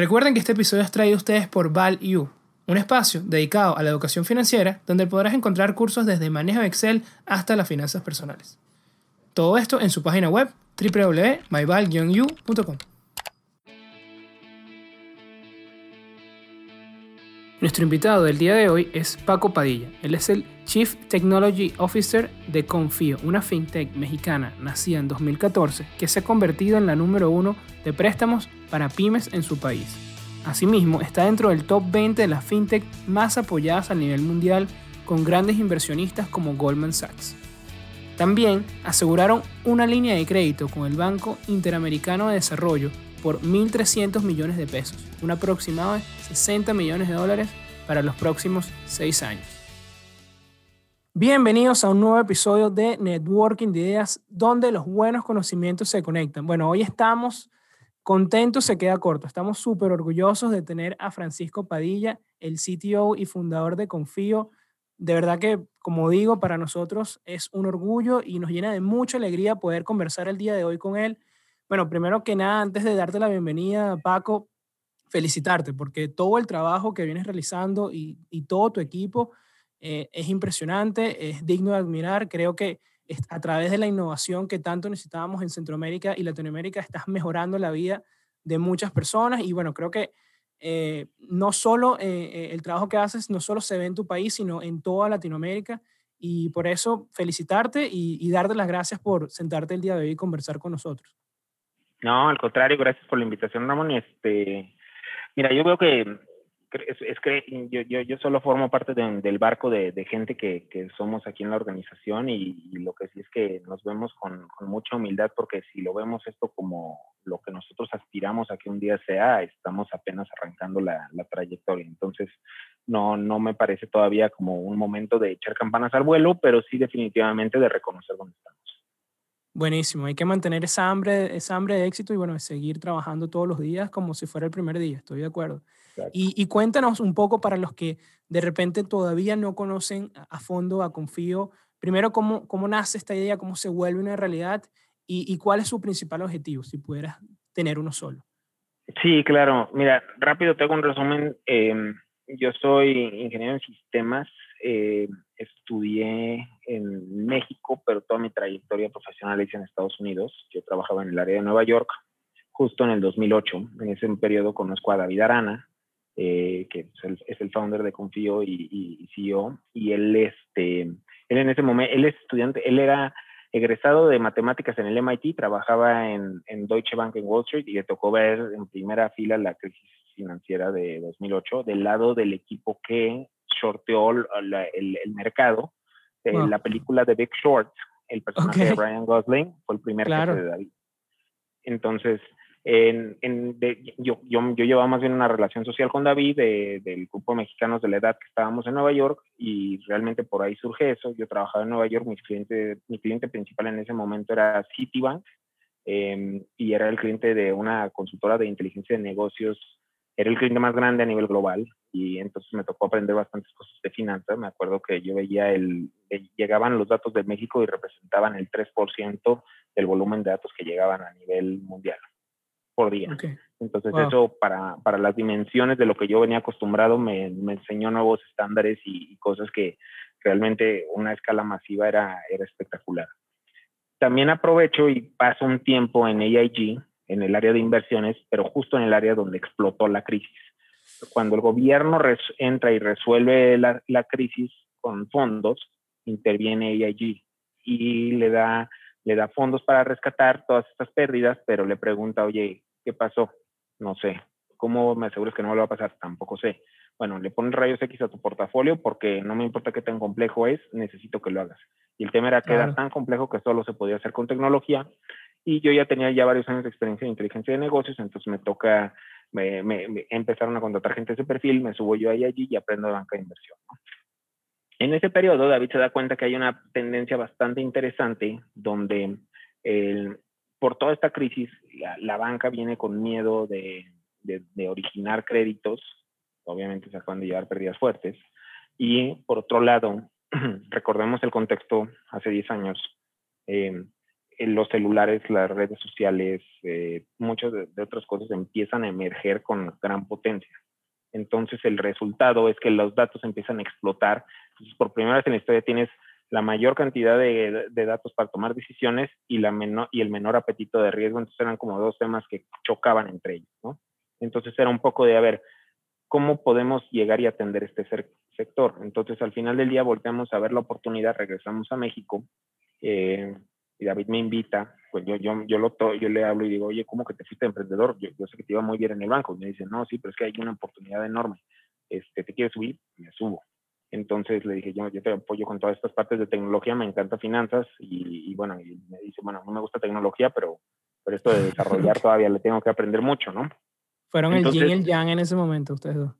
Recuerden que este episodio es traído a ustedes por ValU, un espacio dedicado a la educación financiera donde podrás encontrar cursos desde manejo de Excel hasta las finanzas personales. Todo esto en su página web www.myval-u.com. Nuestro invitado del día de hoy es Paco Padilla. Él es el Chief Technology Officer de Confío, una fintech mexicana nacida en 2014 que se ha convertido en la número uno de préstamos para pymes en su país. Asimismo, está dentro del top 20 de las fintech más apoyadas a nivel mundial con grandes inversionistas como Goldman Sachs. También aseguraron una línea de crédito con el Banco Interamericano de Desarrollo por 1.300 millones de pesos, un aproximado de 60 millones de dólares para los próximos seis años. Bienvenidos a un nuevo episodio de Networking de Ideas, donde los buenos conocimientos se conectan. Bueno, hoy estamos contentos, se queda corto. Estamos súper orgullosos de tener a Francisco Padilla, el CTO y fundador de Confío. De verdad que, como digo, para nosotros es un orgullo y nos llena de mucha alegría poder conversar el día de hoy con él bueno, primero que nada, antes de darte la bienvenida, Paco, felicitarte porque todo el trabajo que vienes realizando y, todo tu equipo eh, es impresionante, es digno de admirar. Creo que a través de la innovación que tanto necesitábamos en Centroamérica y Latinoamérica, estás mejorando la vida de muchas personas y bueno, creo que eh, no solo eh, el trabajo que haces, no solo se ve en tu país, sino en toda Latinoamérica. Y por eso felicitarte y, y darte las gracias por sentarte el día de hoy y conversar con nosotros. No, al contrario, gracias por la invitación, Ramón. Este, mira, yo veo que es, que yo, yo, yo, solo formo parte del barco de, gente que, que, somos aquí en la organización y, lo que sí es que nos vemos con, mucha humildad porque si lo vemos esto como lo que nosotros aspiramos a que un día sea, estamos apenas arrancando la, la trayectoria. Entonces, no, no me parece todavía como un momento de echar campanas al vuelo, pero sí definitivamente de reconocer dónde estamos. Buenísimo, hay que mantener esa hambre, esa hambre de éxito y bueno, seguir trabajando todos los días como si fuera el primer día, estoy de acuerdo. Y, cuéntanos un poco para los que de repente todavía no conocen a fondo a Confío, primero cómo, cómo nace esta idea, cómo se vuelve una realidad y, cuál es su principal objetivo, si pudieras tener uno solo. Sí, claro. Mira, rápido te hago un resumen. Em, yo soy ingeniero en sistemas, eh, estudié en México, pero toda mi trayectoria profesional hice en Estados Unidos. Yo trabajaba en el área de Nueva York, justo en el 2008. En ese periodo conozco a David Arana, eh, que es el, founder de Confío y, y, CEO, y él, este, él en ese momento, él es estudiante, él era egresado de matemáticas en el MIT, trabajaba en, en Deutsche Bank en Wall Street y le tocó ver en primera fila la crisis financiera de 2008 del lado del equipo que shorteó el, mercado. Eh, la película de Big Short, el personaje de Ryan Gosling, fue el primer jefe de David. Entonces, en, yo, yo, yo, llevaba más bien una relación social con David del grupo de mexicanos de la edad que estábamos en Nueva York y realmente por ahí surge eso. Yo trabajaba en Nueva York, mi cliente, mi cliente principal en ese momento era Citibank em, y era el cliente de una consultora de inteligencia de negocios era el cliente más grande a nivel global y entonces me tocó aprender bastantes cosas de finanzas. Me acuerdo que yo veía el, llegaban los datos de México y representaban el 3% del volumen de datos que llegaban a nivel mundial por día. Entonces eso para, para, las dimensiones de lo que yo venía acostumbrado me, me enseñó nuevos estándares y, cosas que realmente una escala masiva era, era espectacular. También aprovecho y paso un tiempo en AIG, en el área de inversiones, pero justo en el área donde explotó la crisis. Cuando el gobierno entra y resuelve la, la, crisis con fondos, interviene AIG y le da, le da fondos para rescatar todas estas pérdidas, pero le pregunta, oye, ¿qué pasó? No sé. ¿Cómo me aseguras que no me lo va a pasar? Tampoco sé. Bueno, le pones rayos X a tu portafolio porque no me importa qué tan complejo es, necesito que lo hagas. Y el tema era que era tan complejo que solo se podía hacer con tecnología y yo ya tenía ya varios años de experiencia en inteligencia de negocios, entonces me toca, me, me, empezaron a contratar gente de ese perfil, me subo yo ahí allí y aprendo de banca de inversión. En ese periodo, David se da cuenta que hay una tendencia bastante interesante donde por toda esta crisis, la, banca viene con miedo de, de, originar créditos, obviamente se acaban de llevar pérdidas fuertes, y por otro lado, recordemos el contexto hace 10 años, eh, los celulares, las redes sociales, eh, muchas de, otras cosas empiezan a emerger con gran potencia. Entonces el resultado es que los datos empiezan a explotar. Entonces por primera vez en la historia tienes la mayor cantidad de, datos para tomar decisiones y, la menor, y el menor apetito de riesgo. Entonces eran como dos temas que chocaban entre ellos, ¿no? Entonces era un poco de, a ver, ¿cómo podemos llegar y atender este sector? Entonces al final del día volteamos a ver la oportunidad, regresamos a México eh, y David me invita, pues yo, yo, yo, lo yo le hablo y digo, oye, ¿cómo que te fuiste emprendedor? Yo, sé que te iba muy bien en el banco. Y me dice, no, sí, pero es que hay una oportunidad enorme. Este, ¿Te quieres subir? Me subo. Entonces le dije, yo, yo te apoyo con todas estas partes de tecnología, me encanta finanzas y, bueno, y me dice, bueno, no me gusta tecnología, pero, pero esto de desarrollar todavía le tengo que aprender mucho, ¿no? Fueron el yin y el yang en ese momento ustedes dos.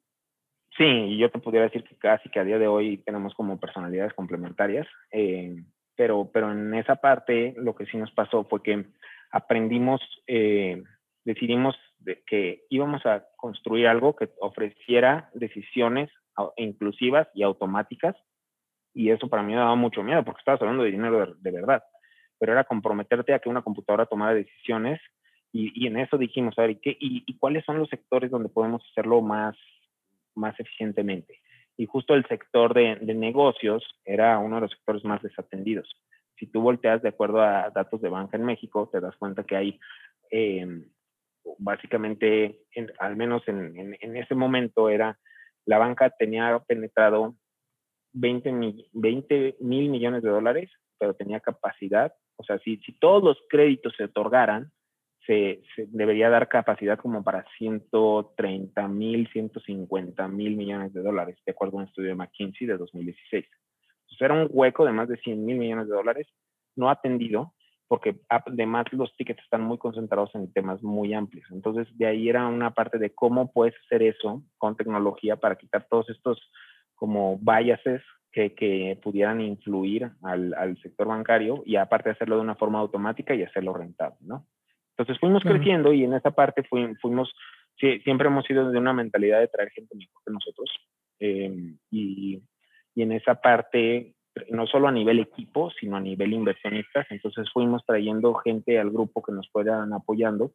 Sí, y yo te pudiera decir que casi que a día de hoy tenemos como personalidades complementarias, eh, pero, pero en esa parte lo que sí nos pasó fue que aprendimos, eh, decidimos de que íbamos a construir algo que ofreciera decisiones inclusivas y automáticas. Y eso para mí me daba mucho miedo porque estabas hablando de dinero de, verdad. Pero era comprometerte a que una computadora tomara decisiones y, en eso dijimos, a ver, ¿y, qué, y, cuáles son los sectores donde podemos hacerlo más, más eficientemente? Y justo el sector de, negocios era uno de los sectores más desatendidos. Si tú volteas de acuerdo a datos de banca en México, te das cuenta que hay eh, básicamente, al menos en, en, en, ese momento, era la banca tenía penetrado 20 mil, millones de dólares, pero tenía capacidad, o sea, si, si todos los créditos se otorgaran, se, debería dar capacidad como para 130 mil, 150 mil millones de dólares, de acuerdo a un estudio de McKinsey de 2016. Entonces era un hueco de más de 100 mil millones de dólares no atendido porque además los tickets están muy concentrados en temas muy amplios. Entonces, de ahí era una parte de cómo puedes hacer eso con tecnología para quitar todos estos como biases que, pudieran influir al, al, sector bancario y aparte hacerlo de una forma automática y hacerlo rentable, ¿no? Entonces fuimos creciendo y en esa parte fuimos, siempre hemos sido de una mentalidad de traer gente mejor que nosotros. Eh, y, y en esa parte no solo a nivel equipo, sino a nivel inversionistas. Entonces fuimos trayendo gente al grupo que nos puedan apoyando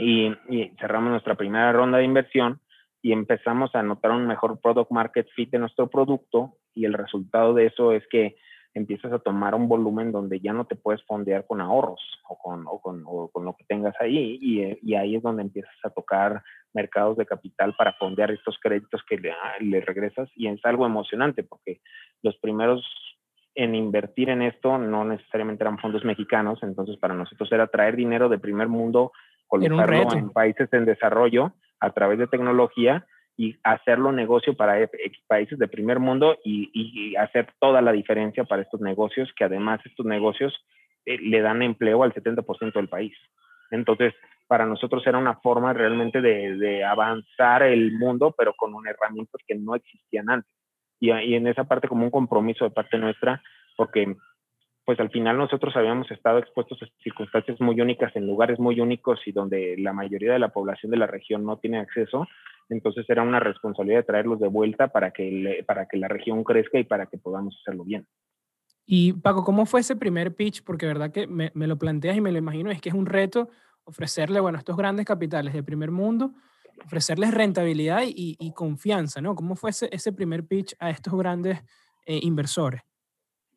y, cerramos nuestra primera ronda de inversión y empezamos a notar un mejor product market fit de nuestro producto y el resultado de eso es que empiezas a tomar un volumen donde ya no te puedes fondear con ahorros o con, o con, o con lo que tengas ahí y, y, ahí es donde empiezas a tocar mercados de capital para fondear estos créditos que le, ah, le regresas y es algo emocionante porque los primeros en invertir en esto no necesariamente eran fondos mexicanos, entonces para nosotros era traer dinero de primer mundo, colocarlo en países en desarrollo a través de tecnología y hacerlo negocio para países de primer mundo y, hacer toda la diferencia para estos negocios, que además estos negocios eh, le dan empleo al 70% del país. Entonces, para nosotros era una forma realmente de, avanzar el mundo, pero con un herramientas que no existían antes. Y, en esa parte como un compromiso de parte nuestra, porque pues al final nosotros habíamos estado expuestos a circunstancias muy únicas en lugares muy únicos y donde la mayoría de la población de la región no tiene acceso. Entonces era una responsabilidad de traerlos de vuelta para que, para que la región crezca y para que podamos hacerlo bien. Y Paco, ¿cómo fue ese primer pitch? Porque verdad que me, me lo planteas y me lo imagino, es que es un reto ofrecerle, bueno, a estos grandes capitales de primer mundo, ofrecerles rentabilidad y, y confianza, ¿no? ¿Cómo fue ese, ese, primer pitch a estos grandes eh, inversores?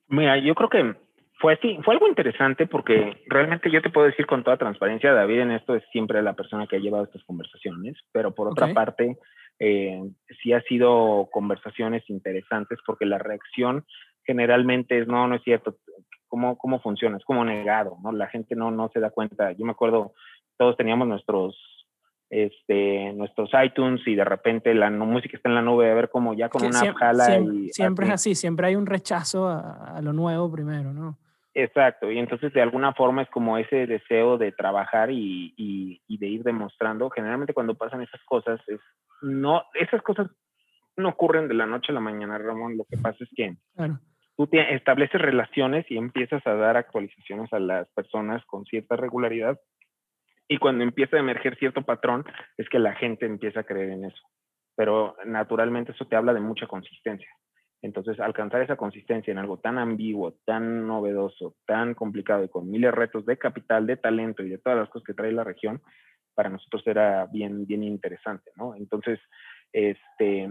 Mira, yo creo que fue así, fue algo interesante porque realmente yo te puedo decir con toda transparencia, David en esto es siempre la persona que ha llevado estas conversaciones, pero por otra parte, eh, sí ha sido conversaciones interesantes porque la reacción generalmente es, no, no es cierto, ¿cómo, cómo funciona? Es como negado, ¿no? La gente no, no se da cuenta. Yo me acuerdo, todos teníamos nuestros, este, nuestros iTunes y de repente la música está en la nube, a ver cómo ya con una siempre, jala siempre, y... Siempre es así, siempre hay un rechazo a, lo nuevo primero, ¿no? Exacto, y entonces de alguna forma es como ese deseo de trabajar y, y, y, de ir demostrando. Generalmente cuando pasan esas cosas, es, no, esas cosas no ocurren de la noche a la mañana, Ramón. Lo que pasa es que claro tú estableces relaciones y empiezas a dar actualizaciones a las personas con cierta regularidad y cuando empieza a emerger cierto patrón es que la gente empieza a creer en eso. Pero naturalmente eso te habla de mucha consistencia. Entonces, alcanzar esa consistencia en algo tan ambiguo, tan novedoso, tan complicado y con miles de retos de capital, de talento y de todas las cosas que trae la región, para nosotros era bien, bien interesante, ¿no? Entonces, este,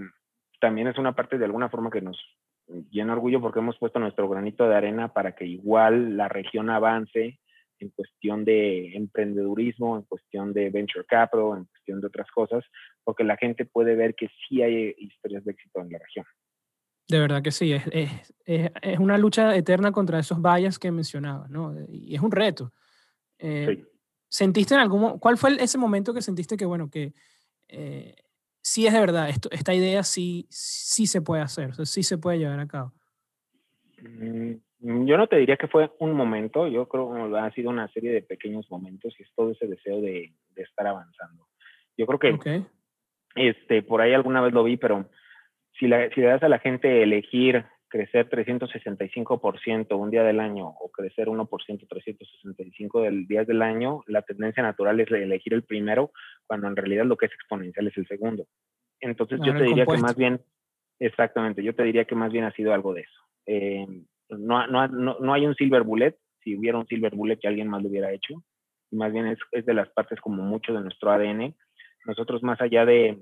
también es una parte de alguna forma que nos llena orgullo porque hemos puesto nuestro granito de arena para que igual la región avance en cuestión de emprendedurismo, en cuestión de venture capital, en cuestión de otras cosas, porque la gente puede ver que sí hay historias de éxito en la región. De verdad que sí, es, es, es una lucha eterna contra esos vallas que mencionaba, ¿no? Y es un reto. Eh, ¿Sentiste en algún cuál fue ese momento que sentiste que, bueno, que eh, sí es de verdad, esto, esta idea sí, sí se puede hacer, o sea, sí se puede llevar a cabo? Mm, yo no te diría que fue un momento, yo creo que ha sido una serie de pequeños momentos y es todo ese deseo de, de estar avanzando. Yo creo que este, por ahí alguna vez lo vi, pero si, la, si le das a la gente elegir crecer 365% un día del año o crecer 1% 365 del días del año, la tendencia natural es elegir el primero, cuando en realidad lo que es exponencial es el segundo. Entonces yo te diría que más bien, exactamente, yo te diría que más bien ha sido algo de eso. Eh, no, no, no, hay un silver bullet, si hubiera un silver bullet que alguien más lo hubiera hecho, y más bien es, es de las partes como mucho de nuestro ADN. Nosotros más allá de,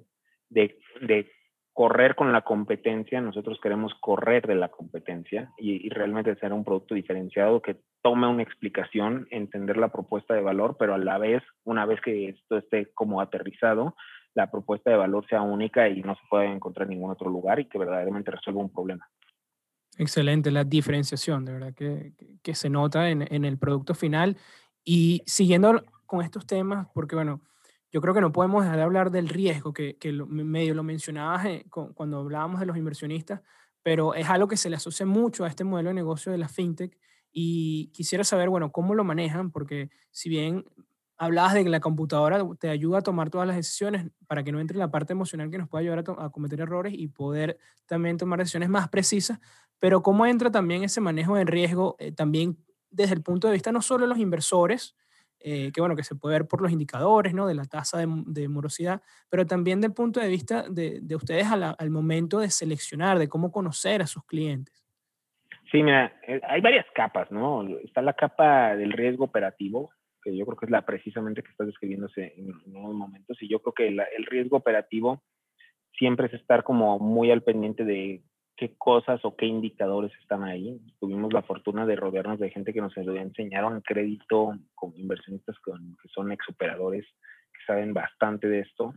de, de correr con la competencia, nosotros queremos correr de la competencia y, realmente ser un producto diferenciado que tome una explicación, entender la propuesta de valor, pero a la vez, una vez que esto esté como aterrizado, la propuesta de valor sea única y no se pueda encontrar en ningún otro lugar y que verdaderamente resuelva un problema. Excelente, la diferenciación, de verdad que, que se nota en, en el producto final. Y siguiendo con estos temas, porque bueno, yo creo que no podemos dejar de hablar del riesgo, que, que medio lo mencionabas eh, cuando hablábamos de los inversionistas, pero es algo que se le asocia mucho a este modelo de negocio de la fintech y quisiera saber, bueno, cómo lo manejan, porque si bien hablabas de que la computadora te ayuda a tomar todas las decisiones para que no entre la parte emocional que nos pueda ayudar a, cometer errores y poder también tomar decisiones más precisas, pero cómo entra también ese manejo de riesgo eh, también desde el punto de vista no solo de los inversores, eh, que bueno, que se puede ver por los indicadores, ¿no? De la tasa de, morosidad, pero también del punto de vista de, de ustedes al momento de seleccionar, de cómo conocer a sus clientes. Sí, mira, eh, hay varias capas, ¿no? Está la capa del riesgo operativo, que yo creo que es la precisamente que estás describiéndose en, unos momentos, y yo creo que el riesgo operativo siempre es estar como muy al pendiente de qué cosas o qué indicadores están ahí. Tuvimos la fortuna de rodearnos de gente que nos enseñaron crédito con inversionistas que son exoperadores, que saben bastante de esto.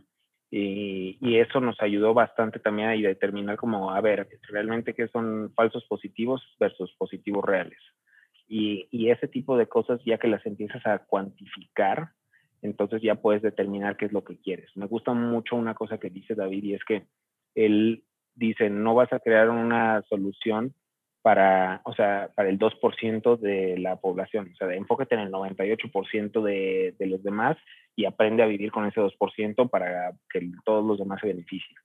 Y, y, eso nos ayudó bastante también a determinar como, a ver, realmente qué son falsos positivos versus positivos reales. Y, y ese tipo de cosas, ya que las empiezas a cuantificar, entonces ya puedes determinar qué es lo que quieres. Me gusta mucho una cosa que dice David y es que el, dicen, no vas a crear una solución para, o sea, para el 2% de la población. O sea, enfócate en el 98% de, de los demás y aprende a vivir con ese 2% para que todos los demás se beneficien.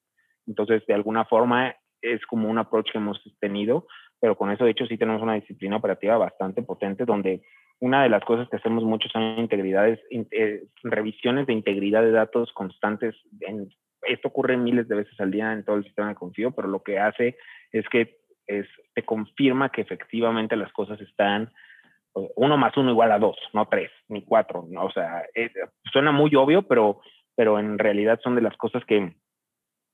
Entonces, de alguna forma, es como un approach que hemos tenido, pero con eso, de hecho, sí tenemos una disciplina operativa bastante potente, donde una de las cosas que hacemos mucho son integridades, eh, revisiones de integridad de datos constantes en esto ocurre miles de veces al día en todo el sistema de confío, pero lo que hace es que es, te confirma que efectivamente las cosas están uno más uno igual a dos, no tres, ni cuatro. ¿no? O sea, suena muy obvio, pero, pero en realidad son de las cosas que,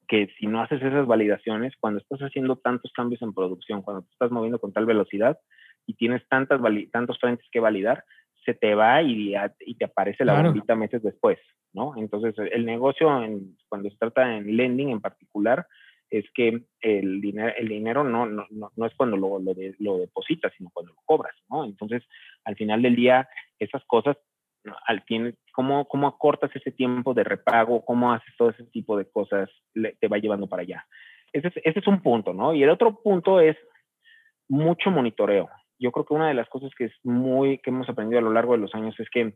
que si no haces esas validaciones, cuando estás haciendo tantos cambios en producción, cuando te estás moviendo con tal velocidad y tienes tantas tantos frentes que validar, se te va y, y te aparece la bombita meses después, ¿no? Entonces, el negocio, en, cuando se trata en lending en particular, es que el dinero, el dinero no, no, no, es cuando lo, lo, lo, depositas, sino cuando lo cobras, ¿no? Entonces, al final del día, esas cosas, al fin, ¿cómo, ¿cómo acortas ese tiempo de repago? ¿Cómo haces todo ese tipo de cosas? te va llevando para allá. Ese es, ese es un punto, ¿no? Y el otro punto es mucho monitoreo yo creo que una de las cosas que es muy, que hemos aprendido a lo largo de los años es que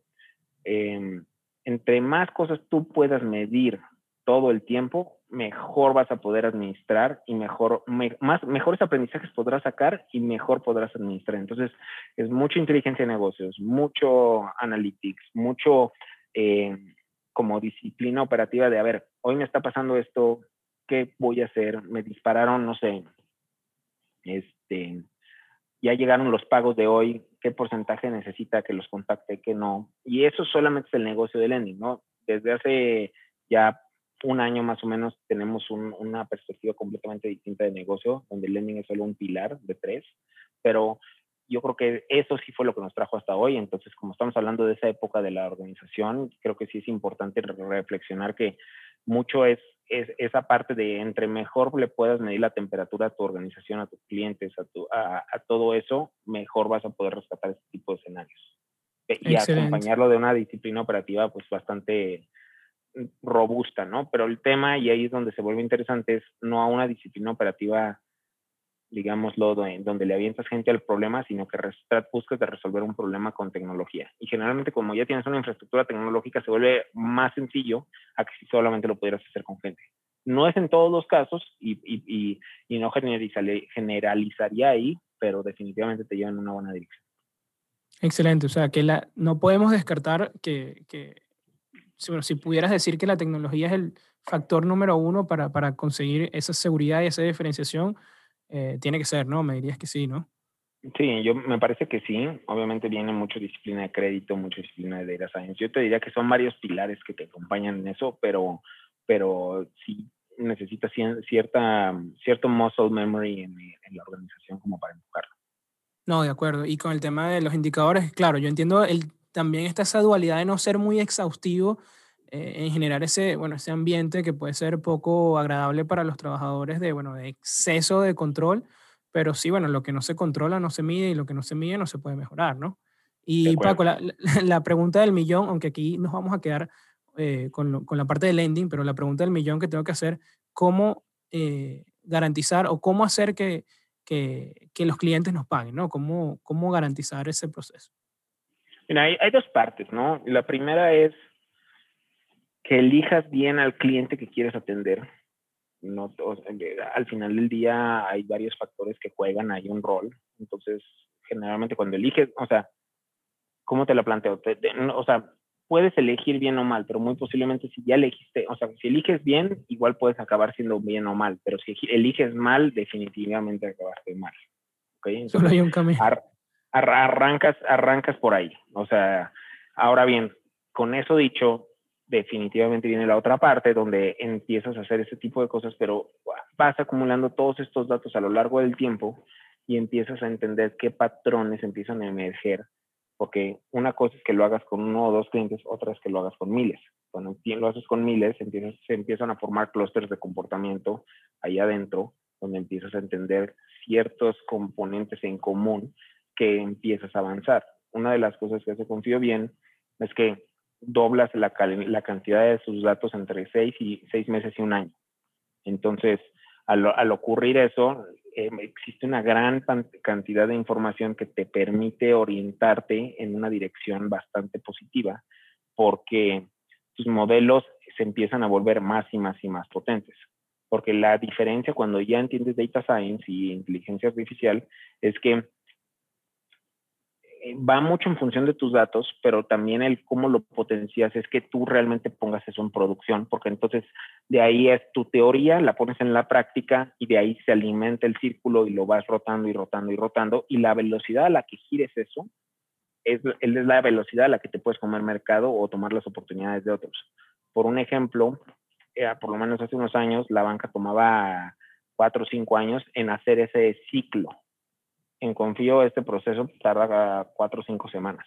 em, entre más cosas tú puedas medir todo el tiempo, mejor vas a poder administrar y mejor, más, mejores aprendizajes podrás sacar y mejor podrás administrar. Entonces, es mucha inteligencia de negocios, mucho analytics, mucho em, como disciplina operativa de, a ver, hoy me está pasando esto, ¿qué voy a hacer? Me dispararon, no sé, este, ya llegaron los pagos de hoy, qué porcentaje necesita que los contacte, qué no. Y eso solamente es el negocio de lending, ¿no? Desde hace ya un año más o menos tenemos una perspectiva completamente distinta de negocio, donde el lending es solo un pilar de tres, pero yo creo que eso sí fue lo que nos trajo hasta hoy. Entonces, como estamos hablando de esa época de la organización, creo que sí es importante reflexionar que mucho es, esa parte de entre mejor le puedas medir la temperatura a tu organización, a tus clientes, a, a, todo eso, mejor vas a poder rescatar este tipo de escenarios. E, y acompañarlo de una disciplina operativa pues bastante robusta, ¿no? Pero el tema, y ahí es donde se vuelve interesante, es no a una disciplina operativa digámoslo, donde le avientas gente al problema, sino que buscas de resolver un problema con tecnología. Y generalmente como ya tienes una infraestructura tecnológica, se vuelve más sencillo a que si solamente lo pudieras hacer con gente. No es en todos los casos y, y, y, no generalizaría ahí, pero definitivamente te lleva en una buena dirección. Excelente, o sea, que la, no podemos descartar que, que bueno, si pudieras decir que la tecnología es el factor número uno para, para conseguir esa seguridad y esa diferenciación, eh, tiene que ser, ¿no? Me dirías que sí, ¿no? Sí, yo me parece que sí. Obviamente viene mucha disciplina de crédito, mucha disciplina de data science. Yo te diría que son varios pilares que te acompañan en eso, pero, pero sí necesitas cierta, cierto muscle memory en, la organización como para enfocarlo. No, de acuerdo. Y con el tema de los indicadores, claro, yo entiendo el, también está esa dualidad de no ser muy exhaustivo eh, en generar ese, bueno, ese ambiente que puede ser poco agradable para los trabajadores de, bueno, de exceso de control, pero sí, bueno, lo que no se controla no se mide y lo que no se mide no se puede mejorar, ¿no? Y Paco, la, la, pregunta del millón, aunque aquí nos vamos a quedar eh, con, con, la parte de lending, pero la pregunta del millón que tengo que hacer, ¿cómo eh, garantizar o cómo hacer que, que, que, los clientes nos paguen, ¿no? ¿Cómo, cómo garantizar ese proceso? Mira, hay, hay dos partes, ¿no? La primera es que elijas bien al cliente que quieres atender. No, al final del día hay varios factores que juegan ahí un rol. Entonces, generalmente cuando eliges, o sea, ¿cómo te la planteo? o sea, puedes elegir bien o mal, pero muy posiblemente si ya elegiste, o sea, si eliges bien, igual puedes acabar siendo bien o mal, pero si eliges mal, definitivamente acabaste mal. ¿okay? Solo hay un camino. arrancas, arrancas por ahí. O sea, ahora bien, con eso dicho, definitivamente viene la otra parte donde empiezas a hacer ese tipo de cosas, pero vas acumulando todos estos datos a lo largo del tiempo y empiezas a entender qué patrones empiezan a emerger, porque una cosa es que lo hagas con uno o dos clientes, otra es que lo hagas con miles. Cuando lo haces con miles, se empiezan a formar clústeres de comportamiento ahí adentro, donde empiezas a entender ciertos componentes en común que empiezas a avanzar. Una de las cosas que hace Confío Bien es que doblas la, la cantidad de sus datos entre seis y seis meses y un año. Entonces, al, ocurrir eso, em, existe una gran cantidad de información que te permite orientarte en una dirección bastante positiva, porque tus modelos se empiezan a volver más y más y más potentes. Porque la diferencia cuando ya entiendes data science y inteligencia artificial es que va mucho en función de tus datos, pero también el cómo lo potencias es que tú realmente pongas eso en producción, porque entonces de ahí es tu teoría, la pones en la práctica y de ahí se alimenta el círculo y lo vas rotando y rotando y rotando y la velocidad a la que gires eso es, es la velocidad a la que te puedes comer mercado o tomar las oportunidades de otros. Por un ejemplo, eh, por lo menos hace unos años la banca tomaba cuatro o cinco años en hacer ese ciclo en Confío este proceso tarda cuatro o cinco semanas.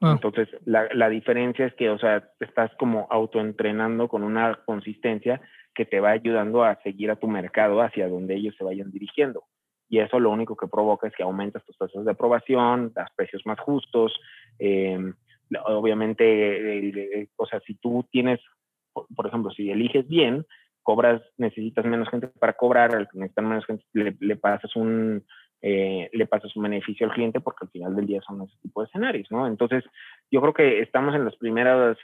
Ah. Entonces, la, la, diferencia es que, o sea, estás como autoentrenando con una consistencia que te va ayudando a seguir a tu mercado hacia donde ellos se vayan dirigiendo. Y eso lo único que provoca es que aumentas tus tasas de aprobación, das precios más justos. Em, obviamente, o sea, si tú tienes, por, ejemplo, si eliges bien, cobras, necesitas menos gente para cobrar, al menos gente le pasas un, eh, le pasas un beneficio al cliente porque al final del día son ese tipo de escenarios, ¿no? Entonces, yo creo que estamos en las primeras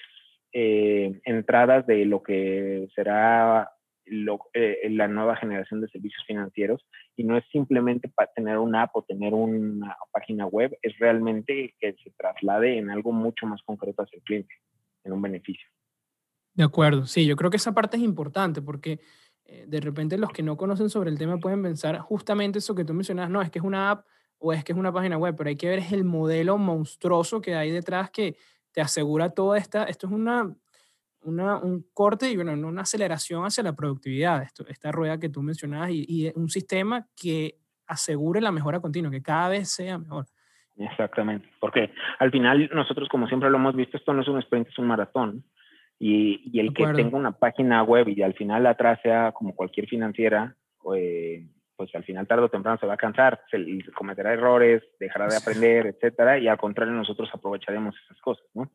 eh, entradas de lo que será eh, la nueva generación de servicios financieros y no es simplemente para tener una app o tener una página web, es realmente que se traslade en algo mucho más concreto hacia el cliente, en un beneficio. De acuerdo, sí, yo creo que esa parte es importante porque eh, de repente los que no conocen sobre el tema pueden pensar justamente eso que tú mencionas, no, es que es una app o es que es una página web, pero hay que ver es el modelo monstruoso que hay detrás que te asegura toda esta, esto es una, una un corte y bueno, una aceleración hacia la productividad, esta rueda que tú mencionabas y, y un sistema que asegure la mejora continua, que cada vez sea mejor. Exactamente, porque al final nosotros como siempre lo hemos visto, esto no es un sprint, es un maratón. Y, y el que tenga una página web y al final atrás sea como cualquier financiera, eh, pues al final tarde o temprano se va a cansar, se, cometerá errores, dejará de aprender, etcétera, y al contrario nosotros aprovecharemos esas cosas, ¿no?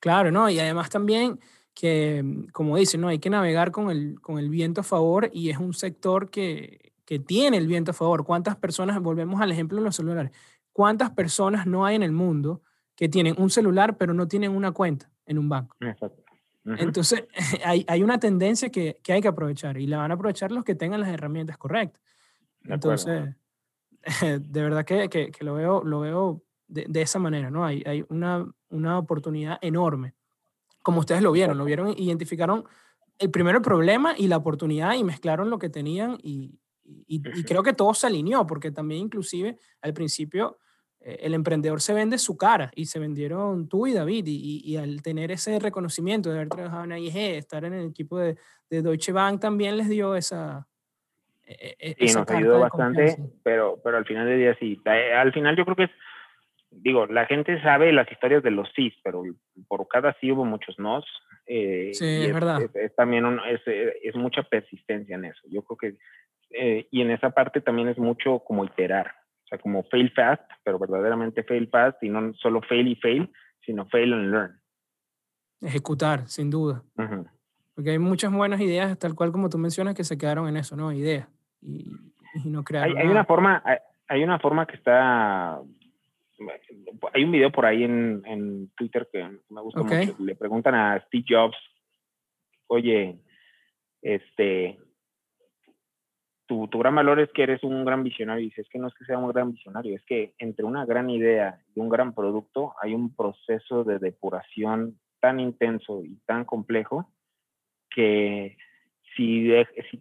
Claro, ¿no? Y además también que, como dicen, ¿no? Hay que navegar con el, con el viento a favor y es un sector que, que tiene el viento a favor. ¿Cuántas personas, volvemos al ejemplo de los celulares, cuántas personas no hay en el mundo que tienen un celular pero no tienen una cuenta en un banco? Entonces, hay, hay, una tendencia que, que, hay que aprovechar y la van a aprovechar los que tengan las herramientas correctas. Entonces, de verdad que, que, que, lo veo, lo veo de, de, esa manera, ¿no? Hay, hay una, una oportunidad enorme. Como ustedes lo vieron, lo vieron, identificaron el primero el problema y la oportunidad y mezclaron lo que tenían y, y, creo que todo se alineó, porque también inclusive al principio el emprendedor se vende su cara y se vendieron tú y David y, al tener ese reconocimiento de haber trabajado en AIG, estar en el equipo de, de Deutsche Bank también les dio esa... E, e, e, sí, nos ayudó bastante, pero, pero al final del día sí, eh, al final yo creo que es, digo, la gente sabe las historias de los sí, pero por cada sí hubo muchos nos. Eh, sí, es, verdad. Es, también es, es, mucha persistencia en eso. Yo creo que eh, y en esa parte también es mucho como iterar, sea, como fail fast, pero verdaderamente fail fast y no solo fail y fail, sino fail and learn. Ejecutar, sin duda. Porque hay muchas buenas ideas, tal cual como tú mencionas, que se quedaron en eso, ¿no? Ideas. Y, no crear. Hay, hay, una forma, hay, una forma que está. Hay un video por ahí en, en Twitter que me gusta mucho. Le preguntan a Steve Jobs, oye, este, tu, tu, gran valor es que eres un gran visionario. Y dices que no es que sea un gran visionario, es que entre una gran idea y un gran producto hay un proceso de depuración tan intenso y tan complejo que si,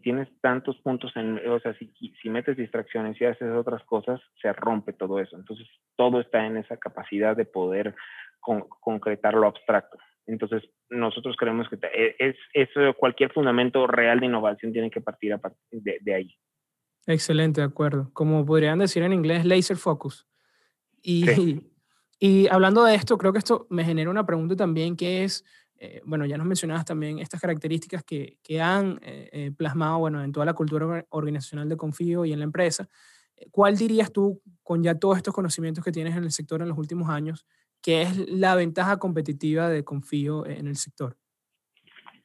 tienes tantos puntos en, o sea, si metes distracciones y haces otras cosas, se rompe todo eso. Entonces, todo está en esa capacidad de poder concretar lo abstracto. Entonces, nosotros creemos que e, es, es, cualquier fundamento real de innovación tiene que partir a partir de, de, ahí. Excelente, de acuerdo. Como podrían decir en inglés, laser focus. Y, y hablando de esto, creo que esto me genera una pregunta también que es, eh, bueno, ya nos mencionabas también estas características que, que han eh, eh, plasmado, bueno, en toda la cultura organizacional de Confío y en la empresa. ¿Cuál dirías tú, con ya todos estos conocimientos que tienes en el sector en los últimos años, ¿Qué es la ventaja competitiva de Confío en el sector?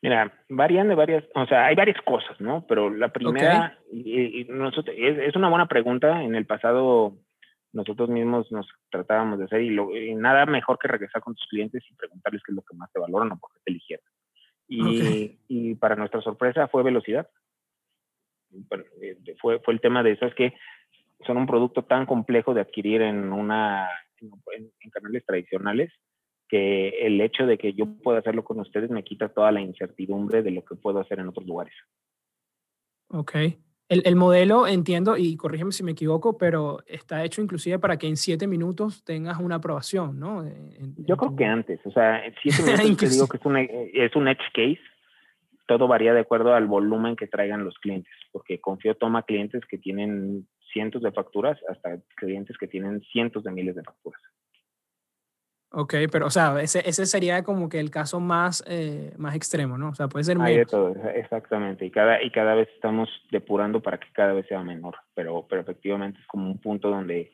Mira, varían de varias, o sea, hay varias cosas, ¿no? Pero la primera, y, nosotros, es, una buena pregunta. En el pasado nosotros mismos nos tratábamos de hacer y, nada mejor que regresar con tus clientes y preguntarles qué es lo que más te valoran o por qué te eligieron. Y, y para nuestra sorpresa fue velocidad. Eh, fue, fue el tema de eso, es que son un producto tan complejo de adquirir en una en, canales tradicionales, que el hecho de que yo pueda hacerlo con ustedes me quita toda la incertidumbre de lo que puedo hacer en otros lugares. Ok. El, el, modelo, entiendo, y corrígeme si me equivoco, pero está hecho inclusive para que en siete minutos tengas una aprobación, ¿no? Yo creo que antes, o sea, en siete minutos te digo que es un, es un edge case, todo varía de acuerdo al volumen que traigan los clientes, porque Confío toma clientes que tienen cientos de facturas hasta clientes que tienen cientos de miles de facturas. Ok, pero o sea, ese, ese sería como que el caso más, eh, más extremo, ¿no? O sea, puede ser Hay de todo, exactamente. Y cada, y cada vez estamos depurando para que cada vez sea menor, pero, pero efectivamente es como un punto donde,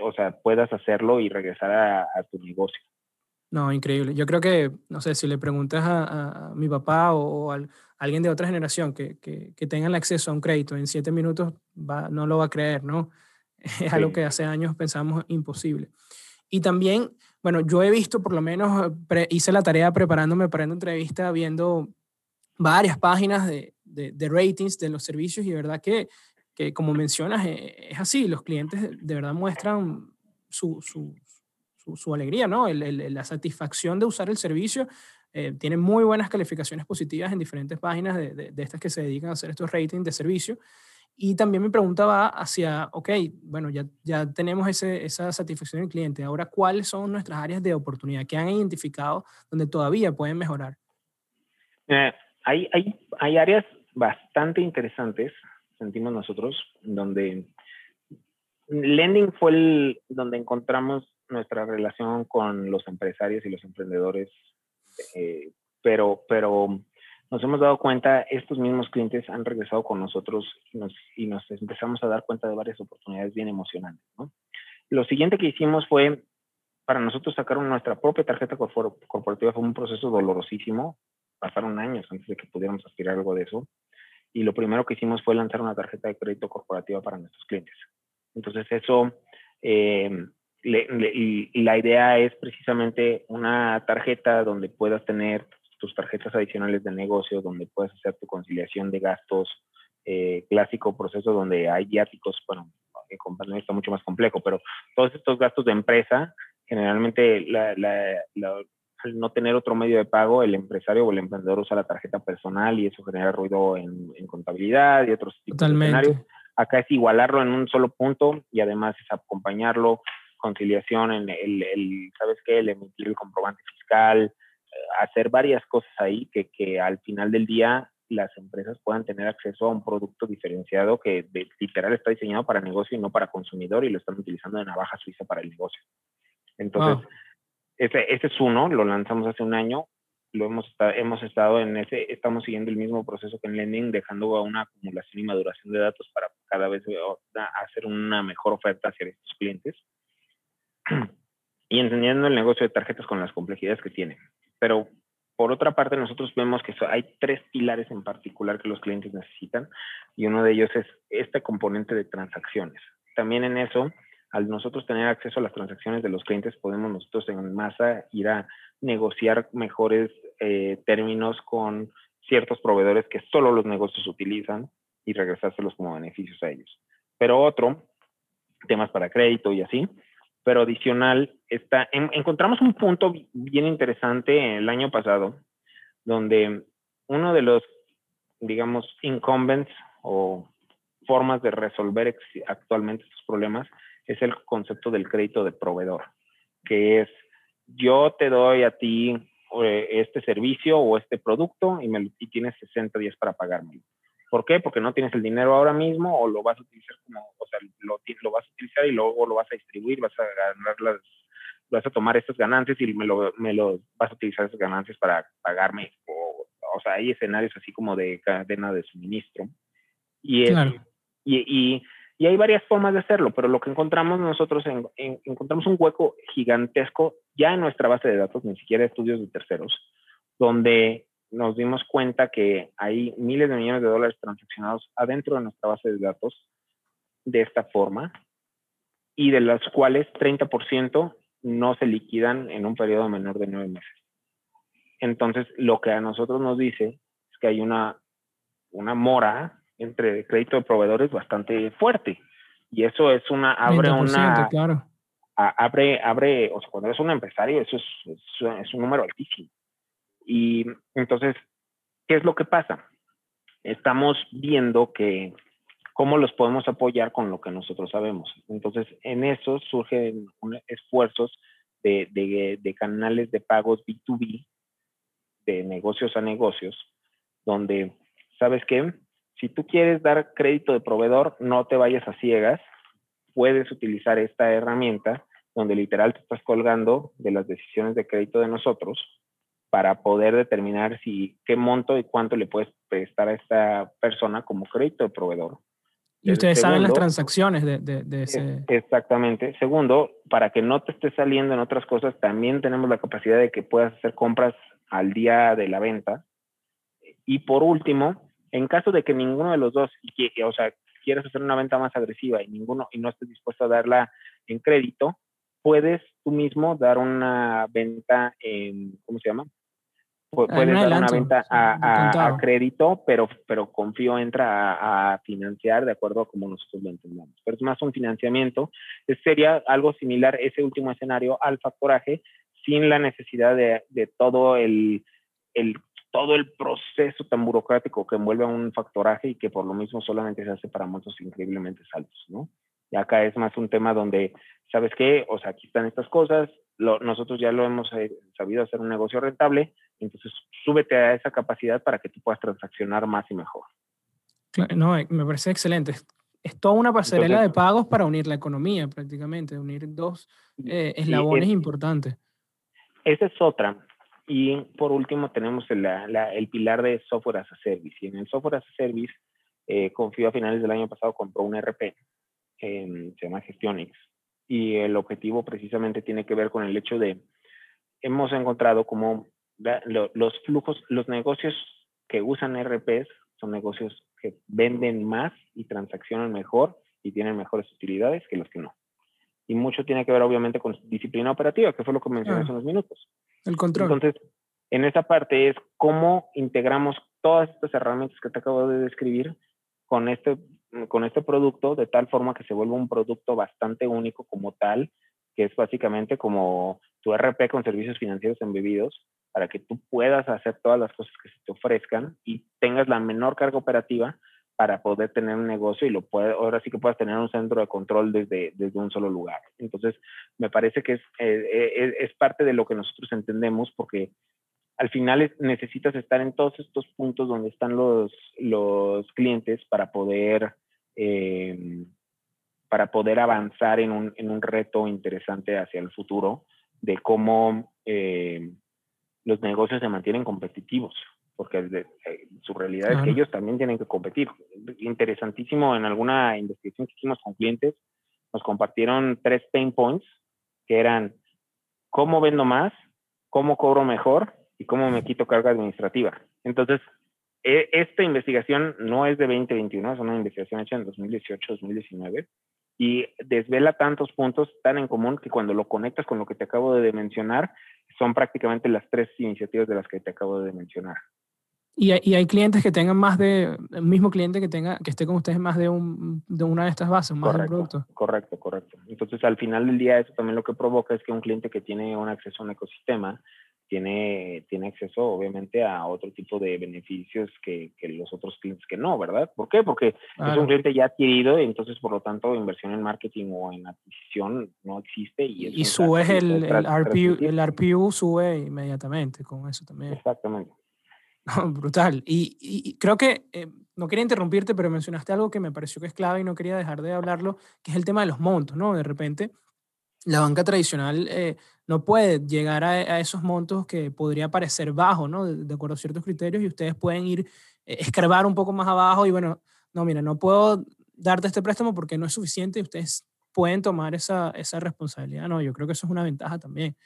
o sea, puedas hacerlo y regresar a, tu negocio. No, increíble. Yo creo que, no sé, si le preguntas a, a mi papá o, o al, alguien de otra generación que, que, que tenga el acceso a un crédito en siete minutos va, no lo va a creer, ¿no? Es algo que hace años pensamos imposible. Y también, bueno, yo he visto, por lo menos, hice la tarea preparándome para una entrevista, viendo varias páginas de, de, ratings de los servicios y de verdad que, que como mencionas, eh, es así, los clientes de verdad muestran su, su, su, alegría, ¿no? la satisfacción de usar el servicio eh, tiene muy buenas calificaciones positivas en diferentes páginas de, estas que se dedican a hacer estos ratings de servicio. Y también mi pregunta va hacia, ok, bueno, ya, ya tenemos esa satisfacción del cliente. Ahora, ¿cuáles son nuestras áreas de oportunidad que han identificado donde todavía pueden mejorar? Eh, hay, hay, hay áreas bastante interesantes, sentimos nosotros, donde Lending fue donde encontramos nuestra relación con los empresarios y los emprendedores, eh, pero, pero nos hemos dado cuenta, estos mismos clientes han regresado con nosotros y nos, y nos empezamos a dar cuenta de varias oportunidades bien emocionantes. ¿no? Lo siguiente que hicimos fue, para nosotros sacar nuestra propia tarjeta corporativa fue un proceso dolorosísimo, pasaron años antes de que pudiéramos aspirar algo de eso, y lo primero que hicimos fue lanzar una tarjeta de crédito corporativa para nuestros clientes. Entonces eso, eh, y la idea es precisamente una tarjeta donde puedas tener tus tarjetas adicionales de negocio, donde puedas hacer tu conciliación de gastos, eh, clásico proceso donde hay viáticos, bueno, en está mucho más complejo, pero todos estos gastos de empresa, generalmente la, al no tener otro medio de pago, el empresario o el emprendedor usa la tarjeta personal y eso genera ruido en, contabilidad y otros tipos de escenarios. Acá es igualarlo en un solo punto y además es acompañarlo, conciliación en el, el ¿sabes qué? El emitir el comprobante fiscal, eh, hacer varias cosas ahí que, que al final del día las empresas puedan tener acceso a un producto diferenciado que de, literal está diseñado para negocio y no para consumidor y lo están utilizando de navaja suiza para el negocio. Entonces, ese, ese, es uno, lo lanzamos hace un año, lo hemos, hemos estado en ese, estamos siguiendo el mismo proceso que en Lending, dejando una acumulación y maduración de datos para cada vez hacer una mejor oferta hacia estos clientes y entendiendo el negocio de tarjetas con las complejidades que tiene. Pero por otra parte, nosotros vemos que hay tres pilares en particular que los clientes necesitan y uno de ellos es este componente de transacciones. También en eso, al nosotros tener acceso a las transacciones de los clientes, podemos nosotros en masa ir a negociar mejores eh, términos con ciertos proveedores que solo los negocios utilizan y regresárselos como beneficios a ellos. Pero otro, temas para crédito y así, pero adicional, está, encontramos un punto bien interesante el año pasado, donde uno de los, digamos, incumbents o formas de resolver actualmente estos problemas es el concepto del crédito de proveedor, que es yo te doy a ti eh, este servicio o este producto y, me, y tienes 60 días para pagármelo. ¿Por qué? Porque no tienes el dinero ahora mismo o lo vas a utilizar como, o sea, lo, lo vas a utilizar y luego lo vas a distribuir, vas a ganar las, vas a tomar estas ganancias y me lo, me lo vas a utilizar esas ganancias para pagarme. O, o sea, hay escenarios así como de cadena de suministro. Y, y, y, y, hay varias formas de hacerlo, pero lo que encontramos nosotros, en, encontramos un hueco gigantesco ya en nuestra base de datos, ni siquiera estudios de terceros, donde nos dimos cuenta que hay miles de millones de dólares transaccionados adentro de nuestra base de datos de esta forma y de las cuales 30% no se liquidan en un periodo menor de nueve meses. Entonces, lo que a nosotros nos dice es que hay una, una mora entre crédito de proveedores bastante fuerte. Y eso es una, abre una... Claro. abre, abre, o sea, cuando eres un empresario, eso es, es un número altísimo. Y entonces, ¿qué es lo que pasa? Estamos viendo que cómo los podemos apoyar con lo que nosotros sabemos. Entonces, en eso surgen esfuerzos de, de, canales de pagos B2B, de negocios a negocios, donde, ¿sabes qué? Si tú quieres dar crédito de proveedor, no te vayas a ciegas, puedes utilizar esta herramienta donde literal te estás colgando de las decisiones de crédito de nosotros para poder determinar si qué monto y cuánto le puedes prestar a esta persona como crédito de proveedor. Y ustedes saben las transacciones de, de, ese... Exactamente. Segundo, para que no te esté saliendo en otras cosas, también tenemos la capacidad de que puedas hacer compras al día de la venta. Y por último, en caso de que ninguno de los dos, o sea, quieras hacer una venta más agresiva y ninguno y no estés dispuesto a darla en crédito, puedes tú mismo dar una venta en, ¿cómo se llama? Puedes dar una venta a, crédito, pero, pero confío entra a, financiar de acuerdo a como nosotros lo entendemos. Pero es más un financiamiento. Sería algo similar ese último escenario al factoraje sin la necesidad de, de todo el, el, todo el proceso tan burocrático que envuelve a un factoraje y que por lo mismo solamente se hace para montos increíblemente altos, ¿no? Y acá es más un tema donde, ¿sabes qué? O sea, aquí están estas cosas, nosotros ya lo hemos eh, sabido hacer un negocio rentable, entonces súbete a esa capacidad para que tú puedas transaccionar más y mejor. No, eh, me parece excelente. Es toda una pasarela de pagos para unir la economía prácticamente, unir dos eh, eslabones importantes. Esa es otra. Y por último tenemos el, el, pilar de software as a service. Y en el software as a service, eh, Confío a finales del año pasado compró un RP, se llama Gestionix. Y el objetivo precisamente tiene que ver con el hecho de, hemos encontrado como los flujos, los negocios que usan RPs son negocios que venden más y transaccionan mejor y tienen mejores utilidades que los que no. Y mucho tiene que ver obviamente con disciplina operativa, que fue lo que mencioné hace unos minutos. El control. Entonces, en esa parte es cómo integramos todas estas herramientas que te acabo de describir con este, con este producto de tal forma que se vuelva un producto bastante único como tal, que es básicamente como tu RP con servicios financieros embebidos, para que tú puedas hacer todas las cosas que se te ofrezcan y tengas la menor carga operativa para poder tener un negocio y lo puede, ahora sí que puedas tener un centro de control desde, desde un solo lugar. Entonces, me parece que es, eh, eh, es parte de lo que nosotros entendemos porque al final necesitas estar en todos estos puntos donde están los, los clientes para poder, eh, para poder avanzar en un, en un, reto interesante hacia el futuro de cómo los negocios se mantienen competitivos, porque eh, su realidad es que ellos también tienen que competir. Interesantísimo, en alguna investigación que hicimos con clientes, nos compartieron tres pain points, que eran cómo vendo más, cómo cobro mejor y cómo me quito carga administrativa. Entonces, e, esta investigación no es de 2021, es una investigación hecha en 2018-2019 y desvela tantos puntos tan en común que cuando lo conectas con lo que te acabo de mencionar, son prácticamente las tres iniciativas de las que te acabo de mencionar. Y hay, y hay clientes que tengan más de, el mismo cliente que tenga, que esté con ustedes más de, un, de una de estas bases, más correcto, de un producto. Correcto, correcto. Entonces, al final del día, eso también lo que provoca es que un cliente que tiene un acceso a un ecosistema tiene, tiene acceso obviamente a otro tipo de beneficios que, que los otros clientes que no, ¿verdad? ¿Por qué? Porque es un cliente ya adquirido y entonces por lo tanto inversión en marketing o en adquisición no existe. Y, y sube el, el, RPU, el RPU sube inmediatamente con eso también. Exactamente. brutal. Y, y, creo que, eh, no quería interrumpirte, pero mencionaste algo que me pareció que es clave y no quería dejar de hablarlo, que es el tema de los montos, ¿no? De repente, la banca tradicional eh, no puede llegar a, esos montos que podría parecer bajo, ¿no? De, acuerdo a ciertos criterios y ustedes pueden ir, eh, escarbar un poco más abajo y bueno, no, mira, no puedo darte este préstamo porque no es suficiente y ustedes pueden tomar esa, esa responsabilidad, ¿no? Yo creo que eso es una ventaja también,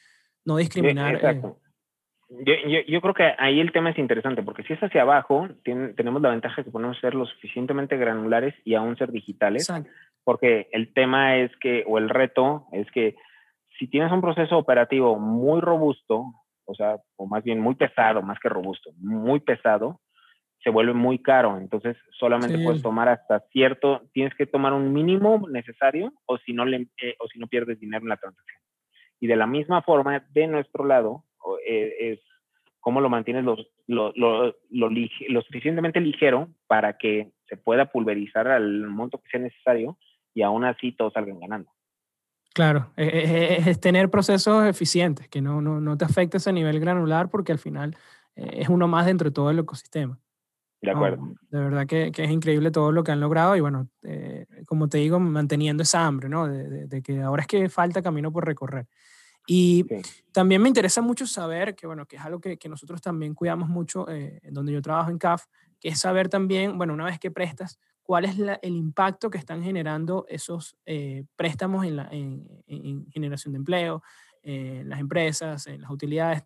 no discriminar. Eh. Yo, yo, yo, creo que ahí el tema es interesante, porque si es hacia abajo, tenemos la ventaja de que podemos ser lo suficientemente granulares y aún ser digitales, porque el tema es que, o el reto es que si tienes un proceso operativo muy robusto, o sea, o más bien muy pesado, más que robusto, muy pesado, se vuelve muy caro. Entonces, solamente puedes tomar hasta cierto, tienes que tomar un mínimo necesario o si no, le, eh, o si no pierdes dinero en la transacción. Y de la misma forma, de nuestro lado, eh, es cómo lo mantienes lo, lo, lo, lo, suficientemente ligero para que se pueda pulverizar al monto que sea necesario y aún así todos salgan ganando. Claro, e, e, e, es, tener procesos eficientes, que no, no, no te afectes a nivel granular porque al final eh, es uno más dentro de todo el ecosistema. De acuerdo. de verdad que, que, es increíble todo lo que han logrado y bueno, eh, como te digo, manteniendo esa hambre, ¿no? De, de, que ahora es que falta camino por recorrer. Y también me interesa mucho saber, que bueno, que es algo que, que nosotros también cuidamos mucho, eh, en donde yo trabajo en CAF, que es saber también, bueno, una vez que prestas, cuál es el impacto que están generando esos eh, préstamos en, la, en, generación de empleo, en las empresas, en las utilidades.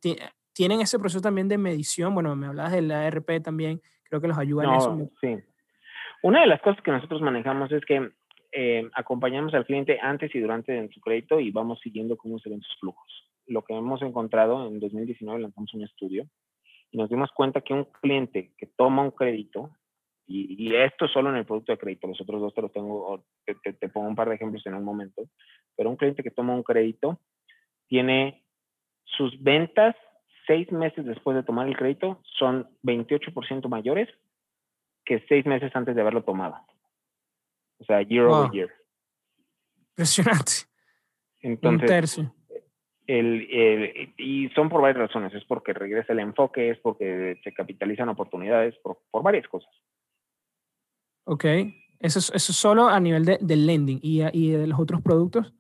¿Tienen ese proceso también de medición? Bueno, me hablabas del ARP también, creo que los ayuda en eso. Sí. Una de las cosas que nosotros manejamos es que eh, acompañamos al cliente antes y durante su crédito y vamos siguiendo cómo se ven sus flujos. Lo que hemos encontrado en 2019 lanzamos un estudio y nos dimos cuenta que un cliente que toma un crédito y, esto solo en el producto de crédito, los otros dos te los tengo, te, te, pongo un par de ejemplos en un momento, pero un cliente que toma un crédito tiene sus ventas seis meses después de tomar el crédito son 28% mayores que seis meses antes de haberlo tomado. O sea, year over year. Impresionante. Entonces, Un tercio. El, y son por varias razones. Es porque regresa el enfoque, es porque se capitalizan oportunidades, por, por varias cosas. Ok. Eso es, eso solo a nivel de, del lending y, y de los otros productos.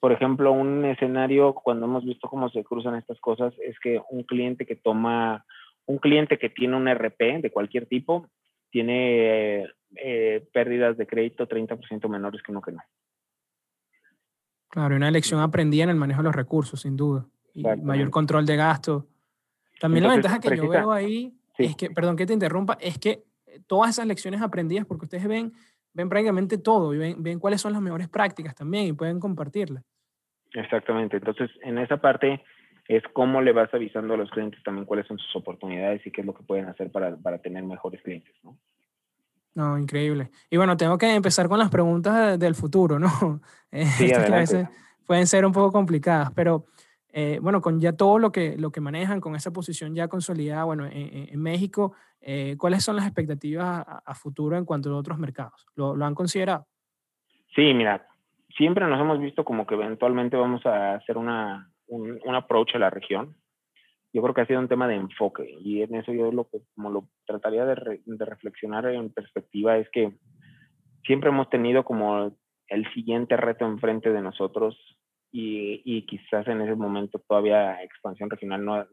Por ejemplo, un escenario cuando hemos visto cómo se cruzan estas cosas es que un cliente que toma, un cliente que tiene un RP de cualquier tipo, tiene eh, pérdidas de crédito 30% menores que uno que no. Claro, una lección aprendida en el manejo de los recursos, sin duda. Y mayor control de gasto. También la ventaja que yo veo ahí es que, perdón que te interrumpa, es que todas esas lecciones aprendidas, porque ustedes ven, ven prácticamente todo y ven, ven cuáles son las mejores prácticas también y pueden compartirlas. Exactamente. Entonces, en esa parte es cómo le vas avisando a los clientes también cuáles son sus oportunidades y qué es lo que pueden hacer para, para tener mejores clientes, ¿no? No, increíble. Y bueno, tengo que empezar con las preguntas del futuro, ¿no? Sí, Estas que a veces pueden ser un poco complicadas, pero eh, bueno, con ya todo lo que, lo que manejan, con esa posición ya consolidada, bueno, en, México, eh, ¿cuáles son las expectativas a, futuro en cuanto a otros mercados? ¿Lo, ¿Lo, han considerado? Sí, mira, siempre nos hemos visto como que eventualmente vamos a hacer una, un, un approach a la región yo creo que ha sido un tema de enfoque y en eso yo lo que como lo trataría de, de, reflexionar en perspectiva es que siempre hemos tenido como el siguiente reto enfrente de nosotros y, y, quizás en ese momento todavía expansión regional no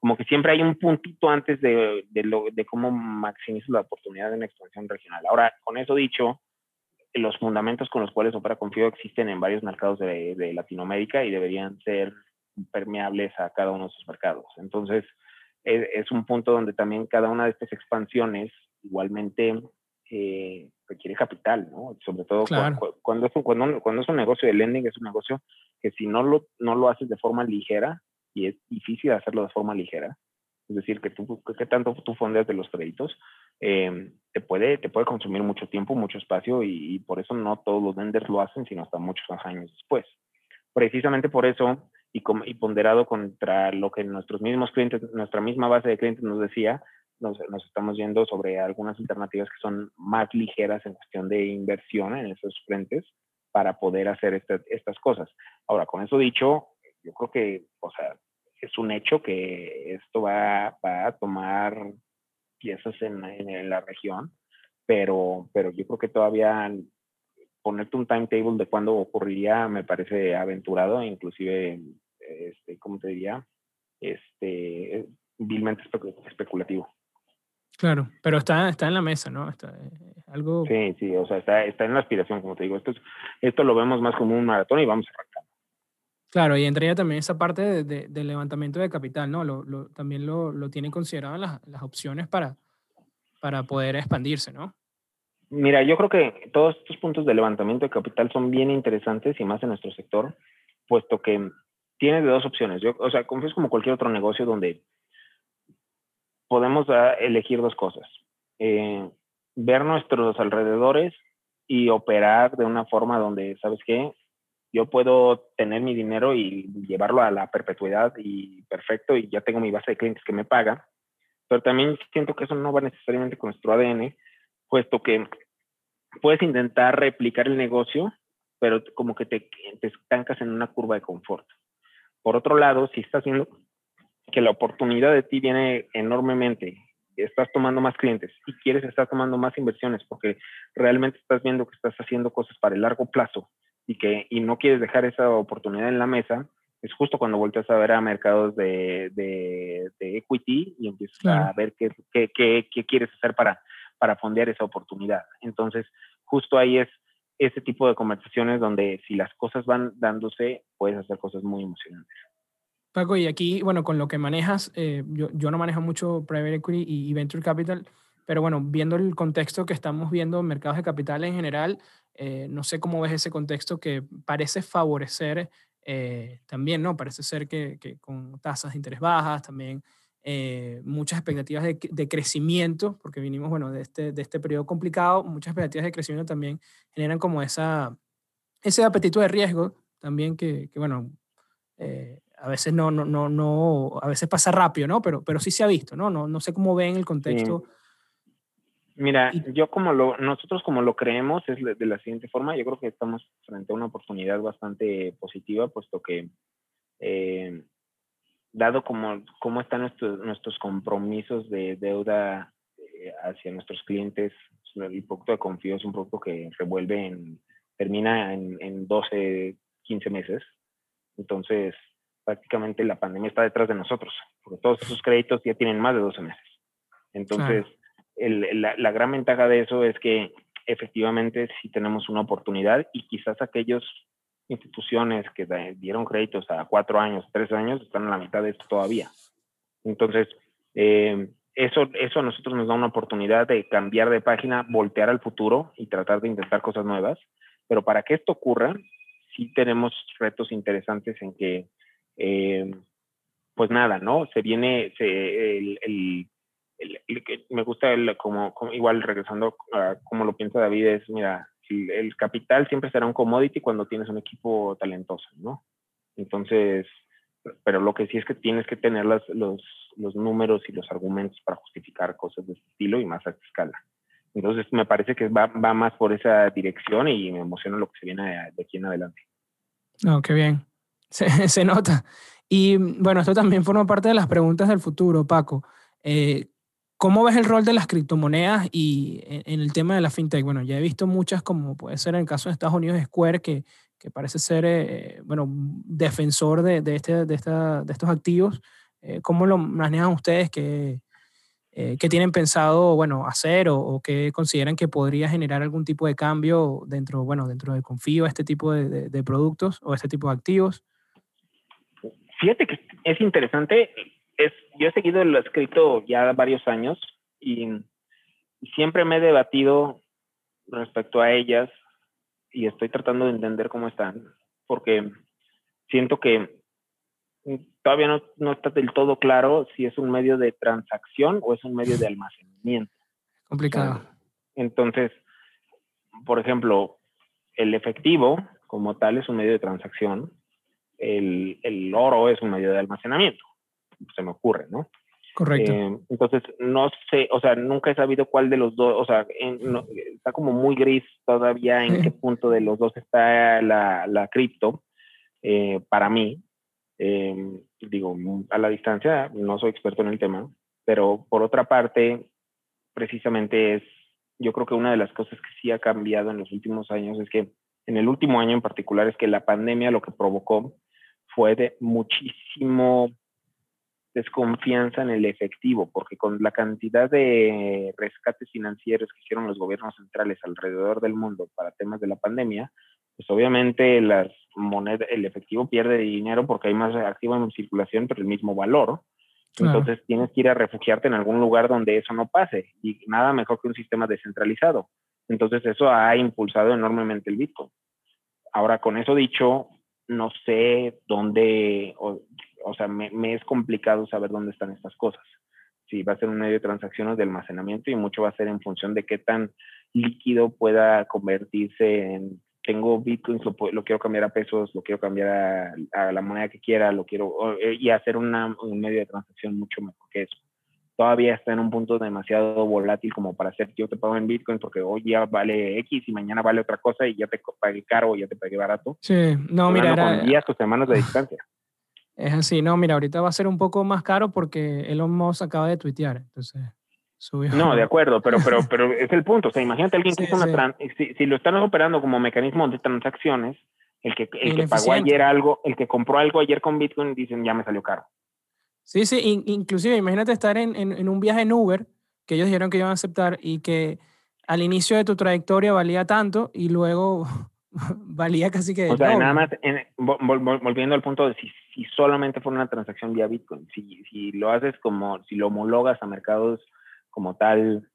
como que siempre hay un puntito antes de, de, lo, de cómo maximizo la oportunidad de una expansión regional. Ahora, con eso dicho, los fundamentos con los cuales opera Confío existen en varios mercados de, de Latinoamérica y deberían ser permeables a cada uno de esos mercados. Entonces, es, un punto donde también cada una de estas expansiones igualmente eh, requiere capital, ¿no? Sobre todo cuando, es un, cuando, cuando, es un negocio de lending, es un negocio que si no lo, no lo haces de forma ligera, y es difícil hacerlo de forma ligera, es decir, que tú, que tanto tú fondeas de los créditos, eh, te, puede, te puede consumir mucho tiempo, mucho espacio, y, y, por eso no todos los lenders lo hacen, sino hasta muchos años después. Precisamente por eso y, y, ponderado contra lo que nuestros mismos clientes, nuestra misma base de clientes nos decía, nos, nos, estamos yendo sobre algunas alternativas que son más ligeras en cuestión de inversión en esos frentes para poder hacer este, estas cosas. Ahora, con eso dicho, yo creo que, o sea, es un hecho que esto va, va a tomar piezas en, en, la región, pero, pero yo creo que todavía ponerte un timetable de cuándo ocurriría me parece aventurado, inclusive, este, ¿cómo te diría? Este, vilmente especulativo. Claro, pero está, está en la mesa, ¿no? Está, eh, algo... Sí, sí, o sea, está, está en la aspiración, como te digo. Esto, esto lo vemos más como un maratón y vamos a arrancar. Claro, y entraría también esa parte de, de, del levantamiento de capital, ¿no? Lo, lo, también lo, lo tienen considerado las, las opciones para, para poder expandirse, ¿no? Mira, yo creo que todos estos puntos de levantamiento de capital son bien interesantes y más en nuestro sector, puesto que tiene de dos opciones. Yo, o sea, es como cualquier otro negocio donde podemos elegir dos cosas. Eh, ver nuestros alrededores y operar de una forma donde, ¿sabes qué? Yo puedo tener mi dinero y llevarlo a la perpetuidad y perfecto y ya tengo mi base de clientes que me paga, pero también siento que eso no va necesariamente con nuestro ADN puesto que puedes intentar replicar el negocio, pero como que te, te estancas en una curva de confort. Por otro lado, si estás viendo que la oportunidad de ti viene enormemente, estás tomando más clientes y quieres estar tomando más inversiones porque realmente estás viendo que estás haciendo cosas para el largo plazo y que y no quieres dejar esa oportunidad en la mesa, es justo cuando vueltas a ver a mercados de, de, equity y empiezas a ver qué, qué, qué, qué, quieres hacer para para fondear esa oportunidad. Entonces, justo ahí es ese tipo de conversaciones donde si las cosas van dándose, puedes hacer cosas muy emocionantes. Paco, y aquí, bueno, con lo que manejas, eh, yo, yo, no manejo mucho private equity y, venture capital, pero bueno, viendo el contexto que estamos viendo en mercados de capital en general, eh, no sé cómo ves ese contexto que parece favorecer eh, también, ¿no? Parece ser que, que, con tasas de interés bajas, también eh, muchas expectativas de, de, crecimiento, porque vinimos, bueno, de este, de este periodo complicado, muchas expectativas de crecimiento también generan como esa, ese apetito de riesgo también que, que bueno, eh, a veces no, no, no, no, a veces pasa rápido, ¿no? Pero, pero sí se ha visto, ¿no? No, no sé cómo ven el contexto. Mira, yo como lo, nosotros como lo creemos es de la siguiente forma, yo creo que estamos frente a una oportunidad bastante positiva, puesto que eh, dado como cómo están nuestros, nuestros compromisos de deuda eh, hacia nuestros clientes, el producto de Confío es un producto que revuelve en, termina en, en 12, 15 meses. Entonces, prácticamente la pandemia está detrás de nosotros, porque todos esos créditos ya tienen más de 12 meses. Entonces, la, la, gran ventaja de eso es que efectivamente sí tenemos una oportunidad y quizás aquellas instituciones que dieron créditos a cuatro años, tres años, están a la mitad de esto todavía. Entonces, eh, eso, eso a nosotros nos da una oportunidad de cambiar de página, voltear al futuro y tratar de intentar cosas nuevas. Pero para que esto ocurra, sí tenemos retos interesantes en que, eh, pues nada, ¿no? Se viene, se, el, el, me gusta el, como, igual regresando a cómo lo piensa David, es, mira, el, capital siempre será un commodity cuando tienes un equipo talentoso, ¿no? Entonces, pero lo que sí es que tienes que tener los, los, números y los argumentos para justificar cosas de este estilo y más a escala. Entonces, me parece que va, más por esa dirección y me emociona lo que se viene de, aquí en adelante. No, qué bien. Se, se, nota. Y bueno, esto también forma parte de las preguntas del futuro, Paco. Eh, ¿Cómo ves el rol de las criptomonedas y en, el tema de la fintech? Bueno, ya he visto muchas, como puede ser en el caso de Estados Unidos, Square, que, que parece ser, eh, bueno, defensor de, de, este, de, esta, de estos activos. Eh, ¿Cómo lo manejan ustedes? ¿Qué, eh, ¿Qué, tienen pensado, bueno, hacer o, o, qué consideran que podría generar algún tipo de cambio dentro, bueno, dentro de Confío, este tipo de, de productos o este tipo de activos? Fíjate que es interesante yo he seguido el escrito ya varios años y, siempre me he debatido respecto a ellas y estoy tratando de entender cómo están, porque siento que todavía no, no, está del todo claro si es un medio de transacción o es un medio de almacenamiento. Complicado. Entonces, por ejemplo, el efectivo como tal es un medio de transacción, el, el oro es un medio de almacenamiento se me ocurre, ¿no? Correcto. Eh, entonces, no sé, o sea, nunca he sabido cuál de los dos, o sea, está como muy gris todavía en qué punto de los dos está la, la cripto eh, para mí. Eh, digo, a la distancia, no soy experto en el tema, pero por otra parte, precisamente es, yo creo que una de las cosas que sí ha cambiado en los últimos años es que en el último año en particular es que la pandemia lo que provocó fue de muchísimo desconfianza en el efectivo, porque con la cantidad de rescates financieros que hicieron los gobiernos centrales alrededor del mundo para temas de la pandemia, pues obviamente las monedas, el efectivo pierde dinero porque hay más activo en circulación, pero el mismo valor. Entonces tienes que ir a refugiarte en algún lugar donde eso no pase y nada mejor que un sistema descentralizado. Entonces eso ha impulsado enormemente el Bitcoin. Ahora, con eso dicho, no sé dónde, o sea, me, es complicado saber dónde están estas cosas. Si va a ser un medio de transacciones de almacenamiento y mucho va a ser en función de qué tan líquido pueda convertirse en, tengo bitcoins, lo, lo quiero cambiar a pesos, lo quiero cambiar a, la moneda que quiera, lo quiero, eh, y hacer una, un medio de transacción mucho mejor que eso todavía está en un punto demasiado volátil como para hacer yo te pago en Bitcoin porque hoy ya vale X y mañana vale otra cosa y ya te pagué caro o ya te pagué barato. Sí, no, mira. Con días o semanas de distancia. Es así, no, mira, ahorita va a ser un poco más caro porque Elon Musk acaba de tuitear, entonces subió. No, de acuerdo, pero, pero, pero es el punto. O sea, imagínate alguien que hizo una si, si, lo están operando como mecanismo de transacciones, el que, el que pagó ayer algo, el que compró algo ayer con Bitcoin, dicen ya me salió caro. Sí, sí, inclusive imagínate estar en, en, en, un viaje en Uber, que ellos dijeron que iban a aceptar y que al inicio de tu trayectoria valía tanto y luego valía casi que... O sea, nada más, volviendo al punto de si, si, solamente fuera una transacción vía Bitcoin, si, si lo haces como, si lo homologas a mercados como tal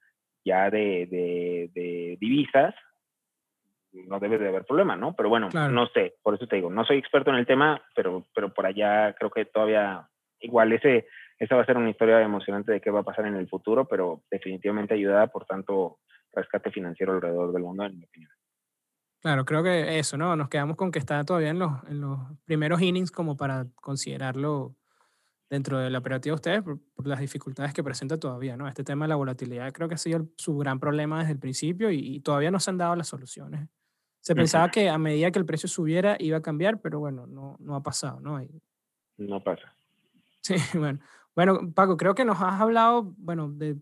ya de, de, de divisas, no debe de haber problema, ¿no? Pero bueno, no sé, por eso te digo, no soy experto en el tema, pero, pero por allá creo que todavía, igual ese, esa va a ser una historia emocionante de qué va a pasar en el futuro, pero definitivamente ayudada por tanto rescate financiero alrededor del mundo, en mi opinión. Claro, creo que eso, ¿no? Nos quedamos con que está todavía en los, en los primeros innings como para considerarlo dentro de la operativa de ustedes por, las dificultades que presenta todavía, ¿no? Este tema de la volatilidad creo que ha sido su gran problema desde el principio y, todavía no se han dado las soluciones. Se pensaba que a medida que el precio subiera iba a cambiar, pero bueno, no, no ha pasado, ¿no? no pasa. Sí, bueno. Bueno, Paco, creo que nos has hablado, bueno, de,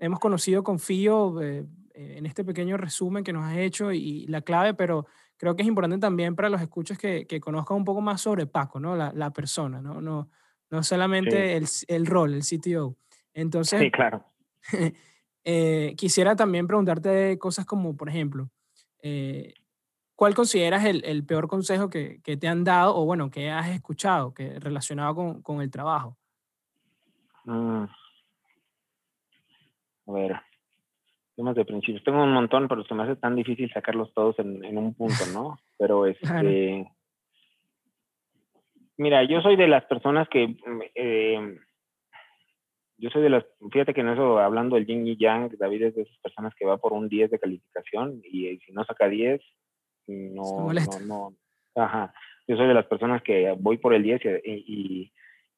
hemos conocido con Fío eh, en este pequeño resumen que nos has hecho y, la clave, pero creo que es importante también para los escuchas que, que conozcan un poco más sobre Paco, ¿no? La, la persona, ¿no? No, no solamente el, el, rol, el CTO. Entonces, sí, claro. eh, quisiera también preguntarte cosas como, por ejemplo, eh, ¿cuál consideras el, el peor consejo que, que, te han dado o, bueno, que has escuchado que relacionado con, con el trabajo? Mm. A ver, temas de principios. Tengo un montón, pero se me hace tan difícil sacarlos todos en, en un punto, ¿no? Pero este... Mira, yo soy de las personas que, eh, yo soy de las, fíjate que en eso, hablando del yin y yang, David es de esas personas que va por un 10 de calificación y, eh, si no saca 10, no, no, no, ajá. Yo soy de las personas que voy por el 10 y, y,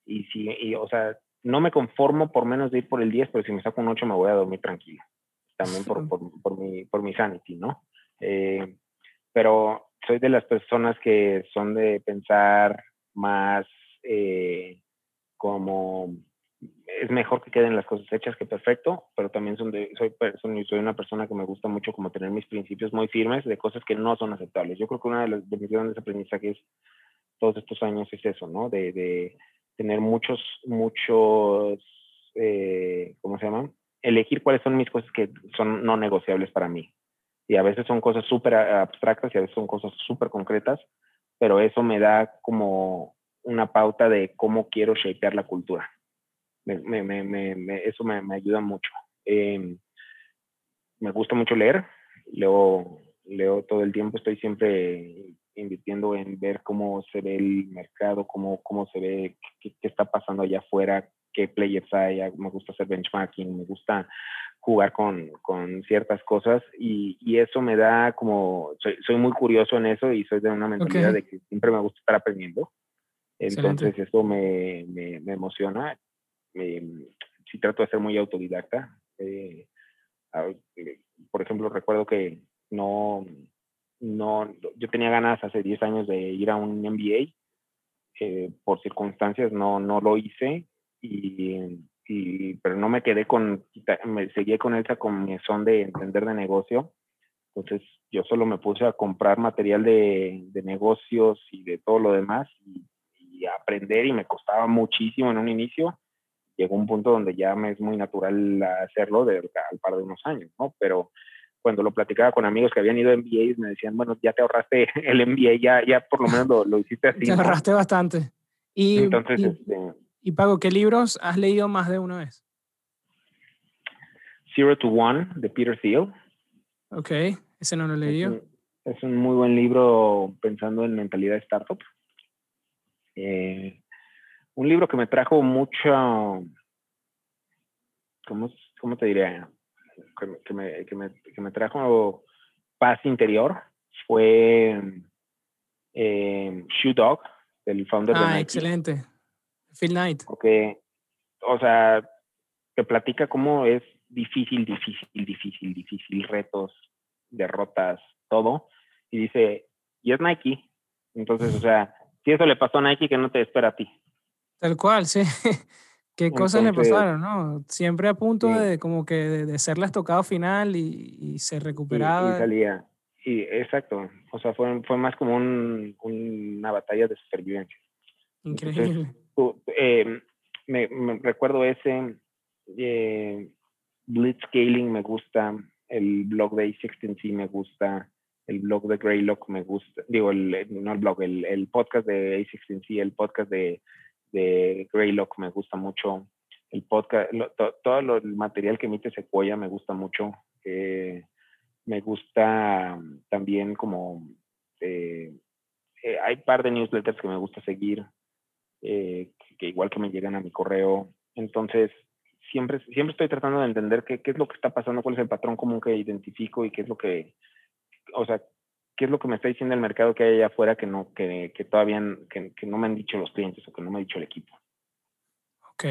y, si, y, o sea, no me conformo por menos de ir por el 10, pero si me saco un 8 me voy a dormir tranquilo. También por, por, por mi, por mi sanity, ¿no? Eh, pero soy de las personas que son de pensar más eh, como es mejor que queden las cosas hechas que perfecto, pero también son de, soy, soy una persona que me gusta mucho como tener mis principios muy firmes de cosas que no son aceptables. Yo creo que una de, las, de mis grandes aprendizajes todos estos años es eso, ¿no? De, de tener muchos, muchos, eh, ¿cómo se llaman? Elegir cuáles son mis cosas que son no negociables para mí. Y a veces son cosas súper abstractas y a veces son cosas súper concretas, pero eso me da como una pauta de cómo quiero shapear la cultura. Me, me, me, eso me, ayuda mucho. Em, me gusta mucho leer, leo, leo todo el tiempo, estoy siempre invirtiendo en ver cómo se ve el mercado, cómo, cómo se ve, qué, qué está pasando allá afuera, qué players hay, me gusta hacer benchmarking, me gusta jugar con, con ciertas cosas y, y, eso me da como, soy, soy, muy curioso en eso y soy de una mentalidad de que siempre me gusta estar aprendiendo. Entonces eso me, me, me emociona. si trato de ser muy autodidacta. Eh, eh, por ejemplo, recuerdo que no, no, yo tenía ganas hace 10 años de ir a un MBA. Eh, por circunstancias no, no lo hice y pero no me quedé con, me seguí con esa comezón de entender de negocio. Entonces yo solo me puse a comprar material de, de negocios y de todo lo demás y, aprender y me costaba muchísimo en un inicio. Llegó un punto donde ya me es muy natural hacerlo de, al par de unos años, ¿no? Pero cuando lo platicaba con amigos que habían ido a MBAs me decían, bueno, ya te ahorraste el MBA, ya, ya por lo menos lo, lo hiciste así. Te ahorraste bastante. Y, Entonces, este, y Pago, ¿qué libros has leído más de una vez? Zero to One de Peter Thiel. Ok, ese no lo he leído. Es un, muy buen libro pensando en mentalidad de startup. Eh, un libro que me trajo mucho, ¿cómo, cómo te diría? Que, me, que, me, que, me, trajo paz interior fue eh, Shoe Dog, del founder ah, de Nike. excelente. Phil Knight. Porque, o sea, te platica cómo es difícil, difícil, difícil, difícil, retos, derrotas, todo. Y dice, y es Nike. Entonces, o sea, si eso le pasó a Nike, que no te espera a ti. Tal cual, sí. ¿Qué cosas le pasaron, no? Siempre a punto de como que de, ser la estocado final y, se recuperaba. Y, salía. Y, exacto. O sea, fue, fue más como un, una batalla de supervivencia. Increíble. Eh, me, recuerdo ese eh, Blitzscaling me gusta, el blog de A16 me gusta, el blog de Greylock me gusta, digo, el, no el blog, el, podcast de A16, el podcast de, de Greylock me gusta mucho, el podcast, todo el material que emite Sequoia me gusta mucho, eh, me gusta también como, eh, hay un par de newsletters que me gusta seguir, eh, que igual que me llegan a mi correo. Entonces, siempre, siempre estoy tratando de entender qué, qué, es lo que está pasando, cuál es el patrón común que identifico y qué es lo que, o sea, qué es lo que me está diciendo el mercado que hay allá afuera que no, que, que todavía que, no me han dicho los clientes o que no me ha dicho el equipo. Ok,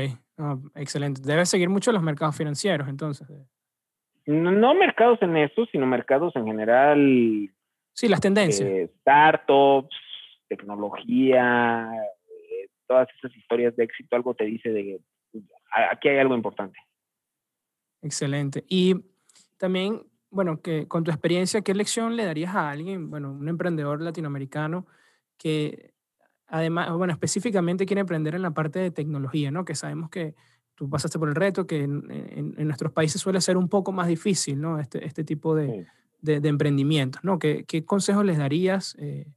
excelente. Debe seguir mucho los mercados financieros entonces. No, mercados en eso, sino mercados en general. Sí, las tendencias. Eh, startups, tecnología, todas esas historias de éxito, algo te dice de aquí hay algo importante. Excelente. Y también bueno, que con tu experiencia, ¿qué lección le darías a alguien, bueno, un emprendedor latinoamericano que además, bueno, específicamente quiere emprender en la parte de tecnología, ¿no? Que sabemos que tú pasaste por el reto, que en, nuestros países suele ser un poco más difícil, ¿no? Este, este tipo de, de, emprendimientos, ¿no? ¿Qué, ¿Qué, consejos les darías eh,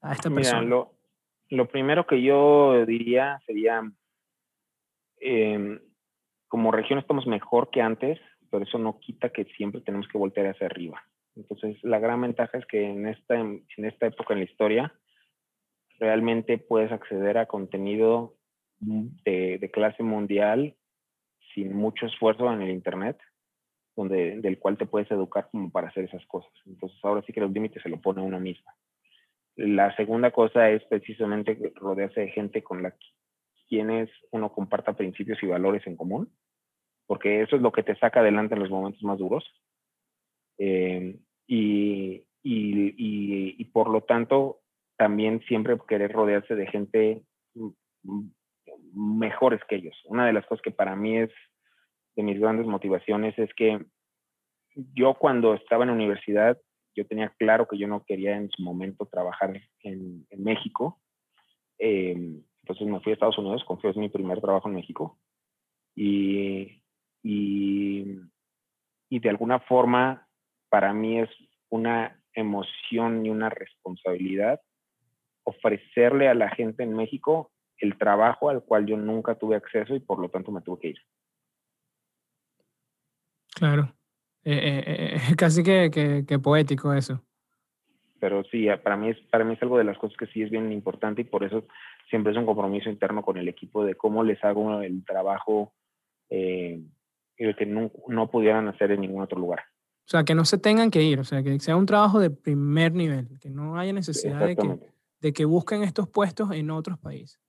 a esta persona? Lo, lo, primero que yo diría sería, em, como región estamos mejor que antes, pero eso no quita que siempre tenemos que voltear hacia arriba. Entonces, la gran ventaja es que en esta, en esta época en la historia, realmente puedes acceder a contenido de, clase mundial sin mucho esfuerzo en el Internet, donde, del cual te puedes educar como para hacer esas cosas. Entonces, ahora sí que los límites se lo pone uno mismo. La segunda cosa es precisamente rodearse de gente con la quienes uno comparta principios y valores en común porque eso es lo que te saca adelante en los momentos más duros. Eh, y, y, y, por lo tanto, también siempre querer rodearse de gente mejores que ellos. Una de las cosas que para mí es de mis grandes motivaciones es que yo cuando estaba en la universidad, yo tenía claro que yo no quería en su momento trabajar en, en México. Eh, entonces me fui a Estados Unidos, confío es mi primer trabajo en México. Y, y, y de alguna forma para mí es una emoción y una responsabilidad ofrecerle a la gente en México el trabajo al cual yo nunca tuve acceso y por lo tanto me tuve que ir. Claro, eh, eh, eh casi que, que, que, poético eso. Pero sí, para mí, es, para mí es algo de las cosas que sí es bien importante y por eso siempre es un compromiso interno con el equipo de cómo les hago el trabajo eh, el que no, no pudieran hacer en ningún otro lugar. O sea, que no se tengan que ir, o sea, que sea un trabajo de primer nivel, que no haya necesidad de que, de que busquen estos puestos en otros países.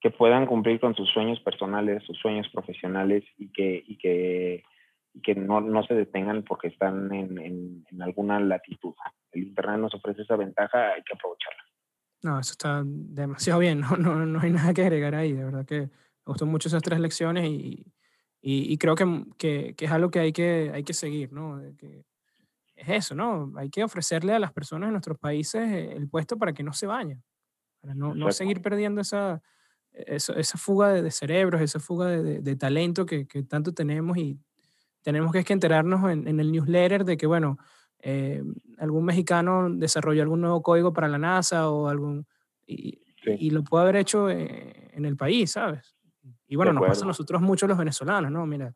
Que puedan cumplir con sus sueños personales, sus sueños profesionales y que, y que, que no, no, se detengan porque están en, en, en, alguna latitud. El Internet nos ofrece esa ventaja, hay que aprovecharla. No, eso está demasiado bien, no, no, no hay nada que agregar ahí, de verdad que me gustó mucho esas tres lecciones y, y, creo que, que, que, es algo que hay que, hay que seguir, ¿no? que es eso, ¿no? Hay que ofrecerle a las personas en nuestros países eh, el puesto para que no se vayan, para no, no seguir perdiendo esa, esa, esa fuga de, cerebros, esa fuga de, de, talento que, que, tanto tenemos y tenemos que, es que enterarnos en, en el newsletter de que, bueno, eh, algún mexicano desarrolló algún nuevo código para la NASA o algún... Y, y lo puede haber hecho eh, en el país, ¿sabes? Y bueno, nos pasa a nosotros mucho los venezolanos, ¿no? Mira,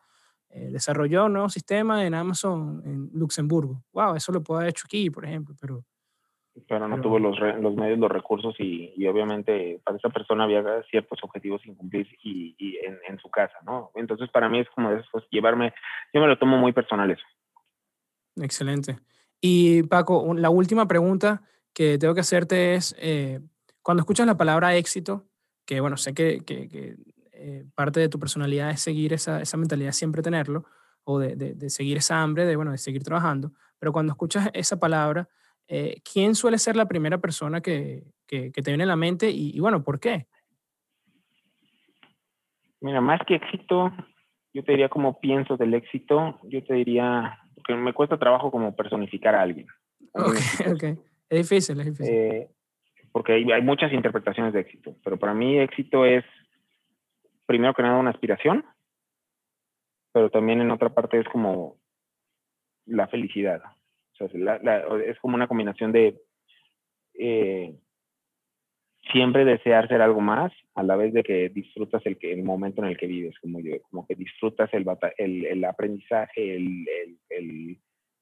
eh, desarrolló un nuevo sistema en Amazon en Luxemburgo. Wow, eso lo puede haber hecho aquí, por ejemplo, pero... Pero no tuvo los, los medios, los recursos y, y, obviamente para esa persona había ciertos objetivos sin cumplir y, y en, en, su casa, ¿no? Entonces para mí es como llevarme, yo me lo tomo muy personal eso. Excelente. Y Paco, la última pregunta que tengo que hacerte es, eh, cuando escuchas la palabra éxito, que bueno, sé que, que, que eh, parte de tu personalidad es seguir esa, esa mentalidad, siempre tenerlo, o de, de, seguir esa hambre, de, bueno, de seguir trabajando. Pero cuando escuchas esa palabra, eh, ¿quién suele ser la primera persona que, que, te viene a la mente y, y, bueno, por qué? Mira, más que éxito, yo te diría cómo pienso del éxito, yo te diría, que me cuesta trabajo como personificar a alguien. Ok, ok. Es difícil, es difícil. Eh, porque hay, hay, muchas interpretaciones de éxito, pero para mí éxito es primero que nada una aspiración, pero también en otra parte es como la felicidad. O sea, la, la, es como una combinación de eh, siempre desear ser algo más a la vez de que disfrutas el, que, el momento en el que vives, como, yo, como que disfrutas el, el, el aprendizaje, el, el,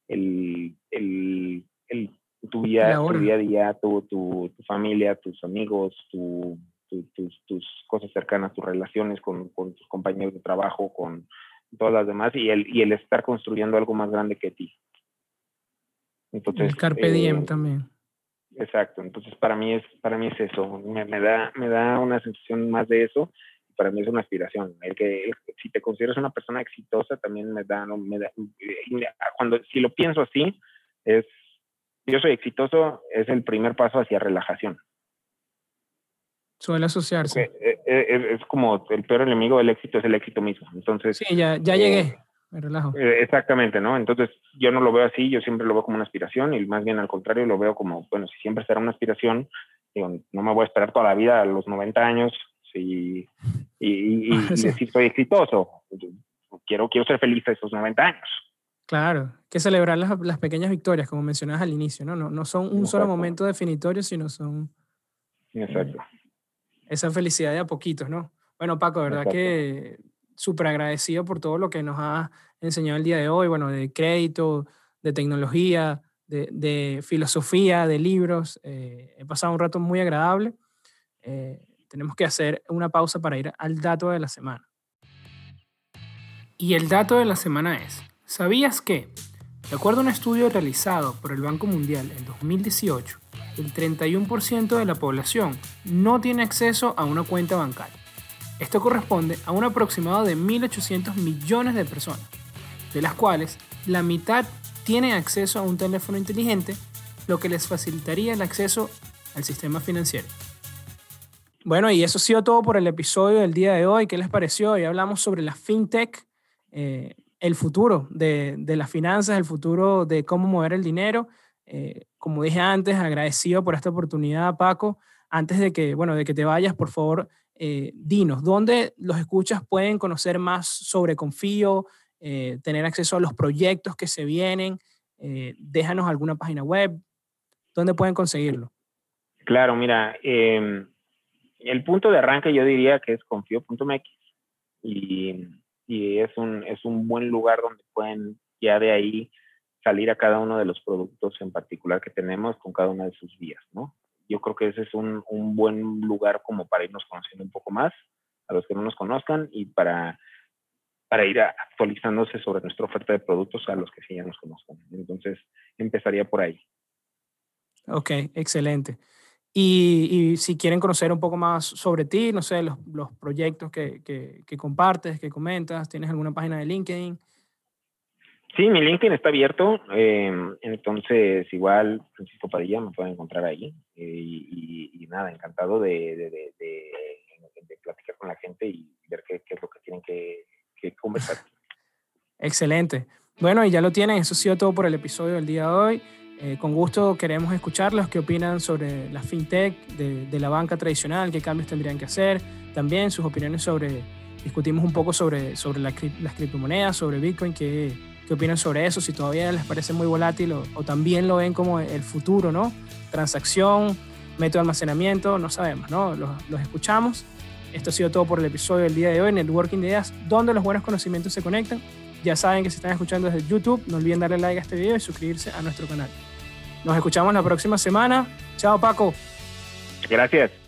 el, el, el tu, día, tu día a día, tu, tu, tu familia, tus amigos, tu tus, tus, cosas cercanas, tus relaciones con, con, tus compañeros de trabajo, con todas las demás, y el, y el estar construyendo algo más grande que ti. Entonces, el Carpe Diem eh, también. Exacto, entonces para mí es, para mí es eso, me, da, me da una sensación más de eso, para mí es una aspiración. El que si te consideras una persona exitosa también me da, me da, cuando si lo pienso así, es yo soy exitoso, es el primer paso hacia relajación. Suele asociarse. Eh, eh, es, como el peor enemigo del éxito es el éxito mismo. Entonces. Sí, ya, ya llegué. Eh, me relajo. exactamente, ¿no? Entonces, yo no lo veo así, yo siempre lo veo como una aspiración y más bien al contrario lo veo como, bueno, si siempre será una aspiración, digo, no me voy a esperar toda la vida a los 90 años y, y, decir soy exitoso. Quiero, quiero ser feliz a esos 90 años. Claro, que celebrar las, las, pequeñas victorias, como mencionabas al inicio, ¿no? No, no son un solo momento definitorio, sino son... Exacto. esa felicidad de a poquitos, ¿no? Bueno, Paco, verdad que súper agradecido por todo lo que nos ha enseñado el día de hoy, bueno, de crédito, de tecnología, de, de filosofía, de libros. Eh, he pasado un rato muy agradable. Eh, tenemos que hacer una pausa para ir al dato de la semana. Y el dato de la semana es, ¿sabías que, de acuerdo a un estudio realizado por el Banco Mundial en 2018, el 31% de la población no tiene acceso a una cuenta bancaria? Esto corresponde a un aproximado de 1.800 millones de personas, de las cuales la mitad tienen acceso a un teléfono inteligente, lo que les facilitaría el acceso al sistema financiero. Bueno, y eso ha sido todo por el episodio del día de hoy. ¿Qué les pareció? Hoy hablamos sobre la fintech, eh, el futuro de, las finanzas, el futuro de cómo mover el dinero. Eh, como dije antes, agradecido por esta oportunidad, Paco. Antes de que, bueno, de que te vayas, por favor, eh, dinos, ¿dónde los escuchas pueden conocer más sobre Confío, tener acceso a los proyectos que se vienen? déjanos alguna página web. ¿Dónde pueden conseguirlo? Claro, mira, em, el punto de arranque yo diría que es confío.mx y, y es, un, es un buen lugar donde pueden ya de ahí salir a cada uno de los productos en particular que tenemos con cada una de sus vías, ¿no? Yo creo que ese es un, un buen lugar como para irnos conociendo un poco más a los que no nos conozcan y para, para ir actualizándose sobre nuestra oferta de productos a los que sí ya nos conozcan. Entonces, empezaría por ahí. Ok, excelente. Y, si quieren conocer un poco más sobre ti, no sé, los, los proyectos que, que, compartes, que comentas, ¿tienes alguna página de LinkedIn? Sí, mi LinkedIn está abierto, em, entonces igual Francisco Padilla me pueden encontrar ahí eh, y, nada, encantado de, de, de, platicar con la gente y ver qué, qué es lo que tienen que, que conversar. Excelente. Bueno, y ya lo tienen, eso ha sido todo por el episodio del día de hoy. Eh, con gusto queremos escucharlos, qué opinan sobre la fintech, de, la banca tradicional, qué cambios tendrían que hacer, también sus opiniones sobre, discutimos un poco sobre, sobre las criptomonedas, sobre Bitcoin, qué, qué opinan sobre eso, si todavía les parece muy volátil o, también lo ven como el futuro, ¿no? Transacción, método de almacenamiento, no sabemos, ¿no? Los, los escuchamos. Esto ha sido todo por el episodio del día de hoy, Networking de Ideas, donde los buenos conocimientos se conectan. Ya saben que si están escuchando desde YouTube, no olviden darle like a este video y suscribirse a nuestro canal. Nos escuchamos la próxima semana. Chao, Paco. Gracias.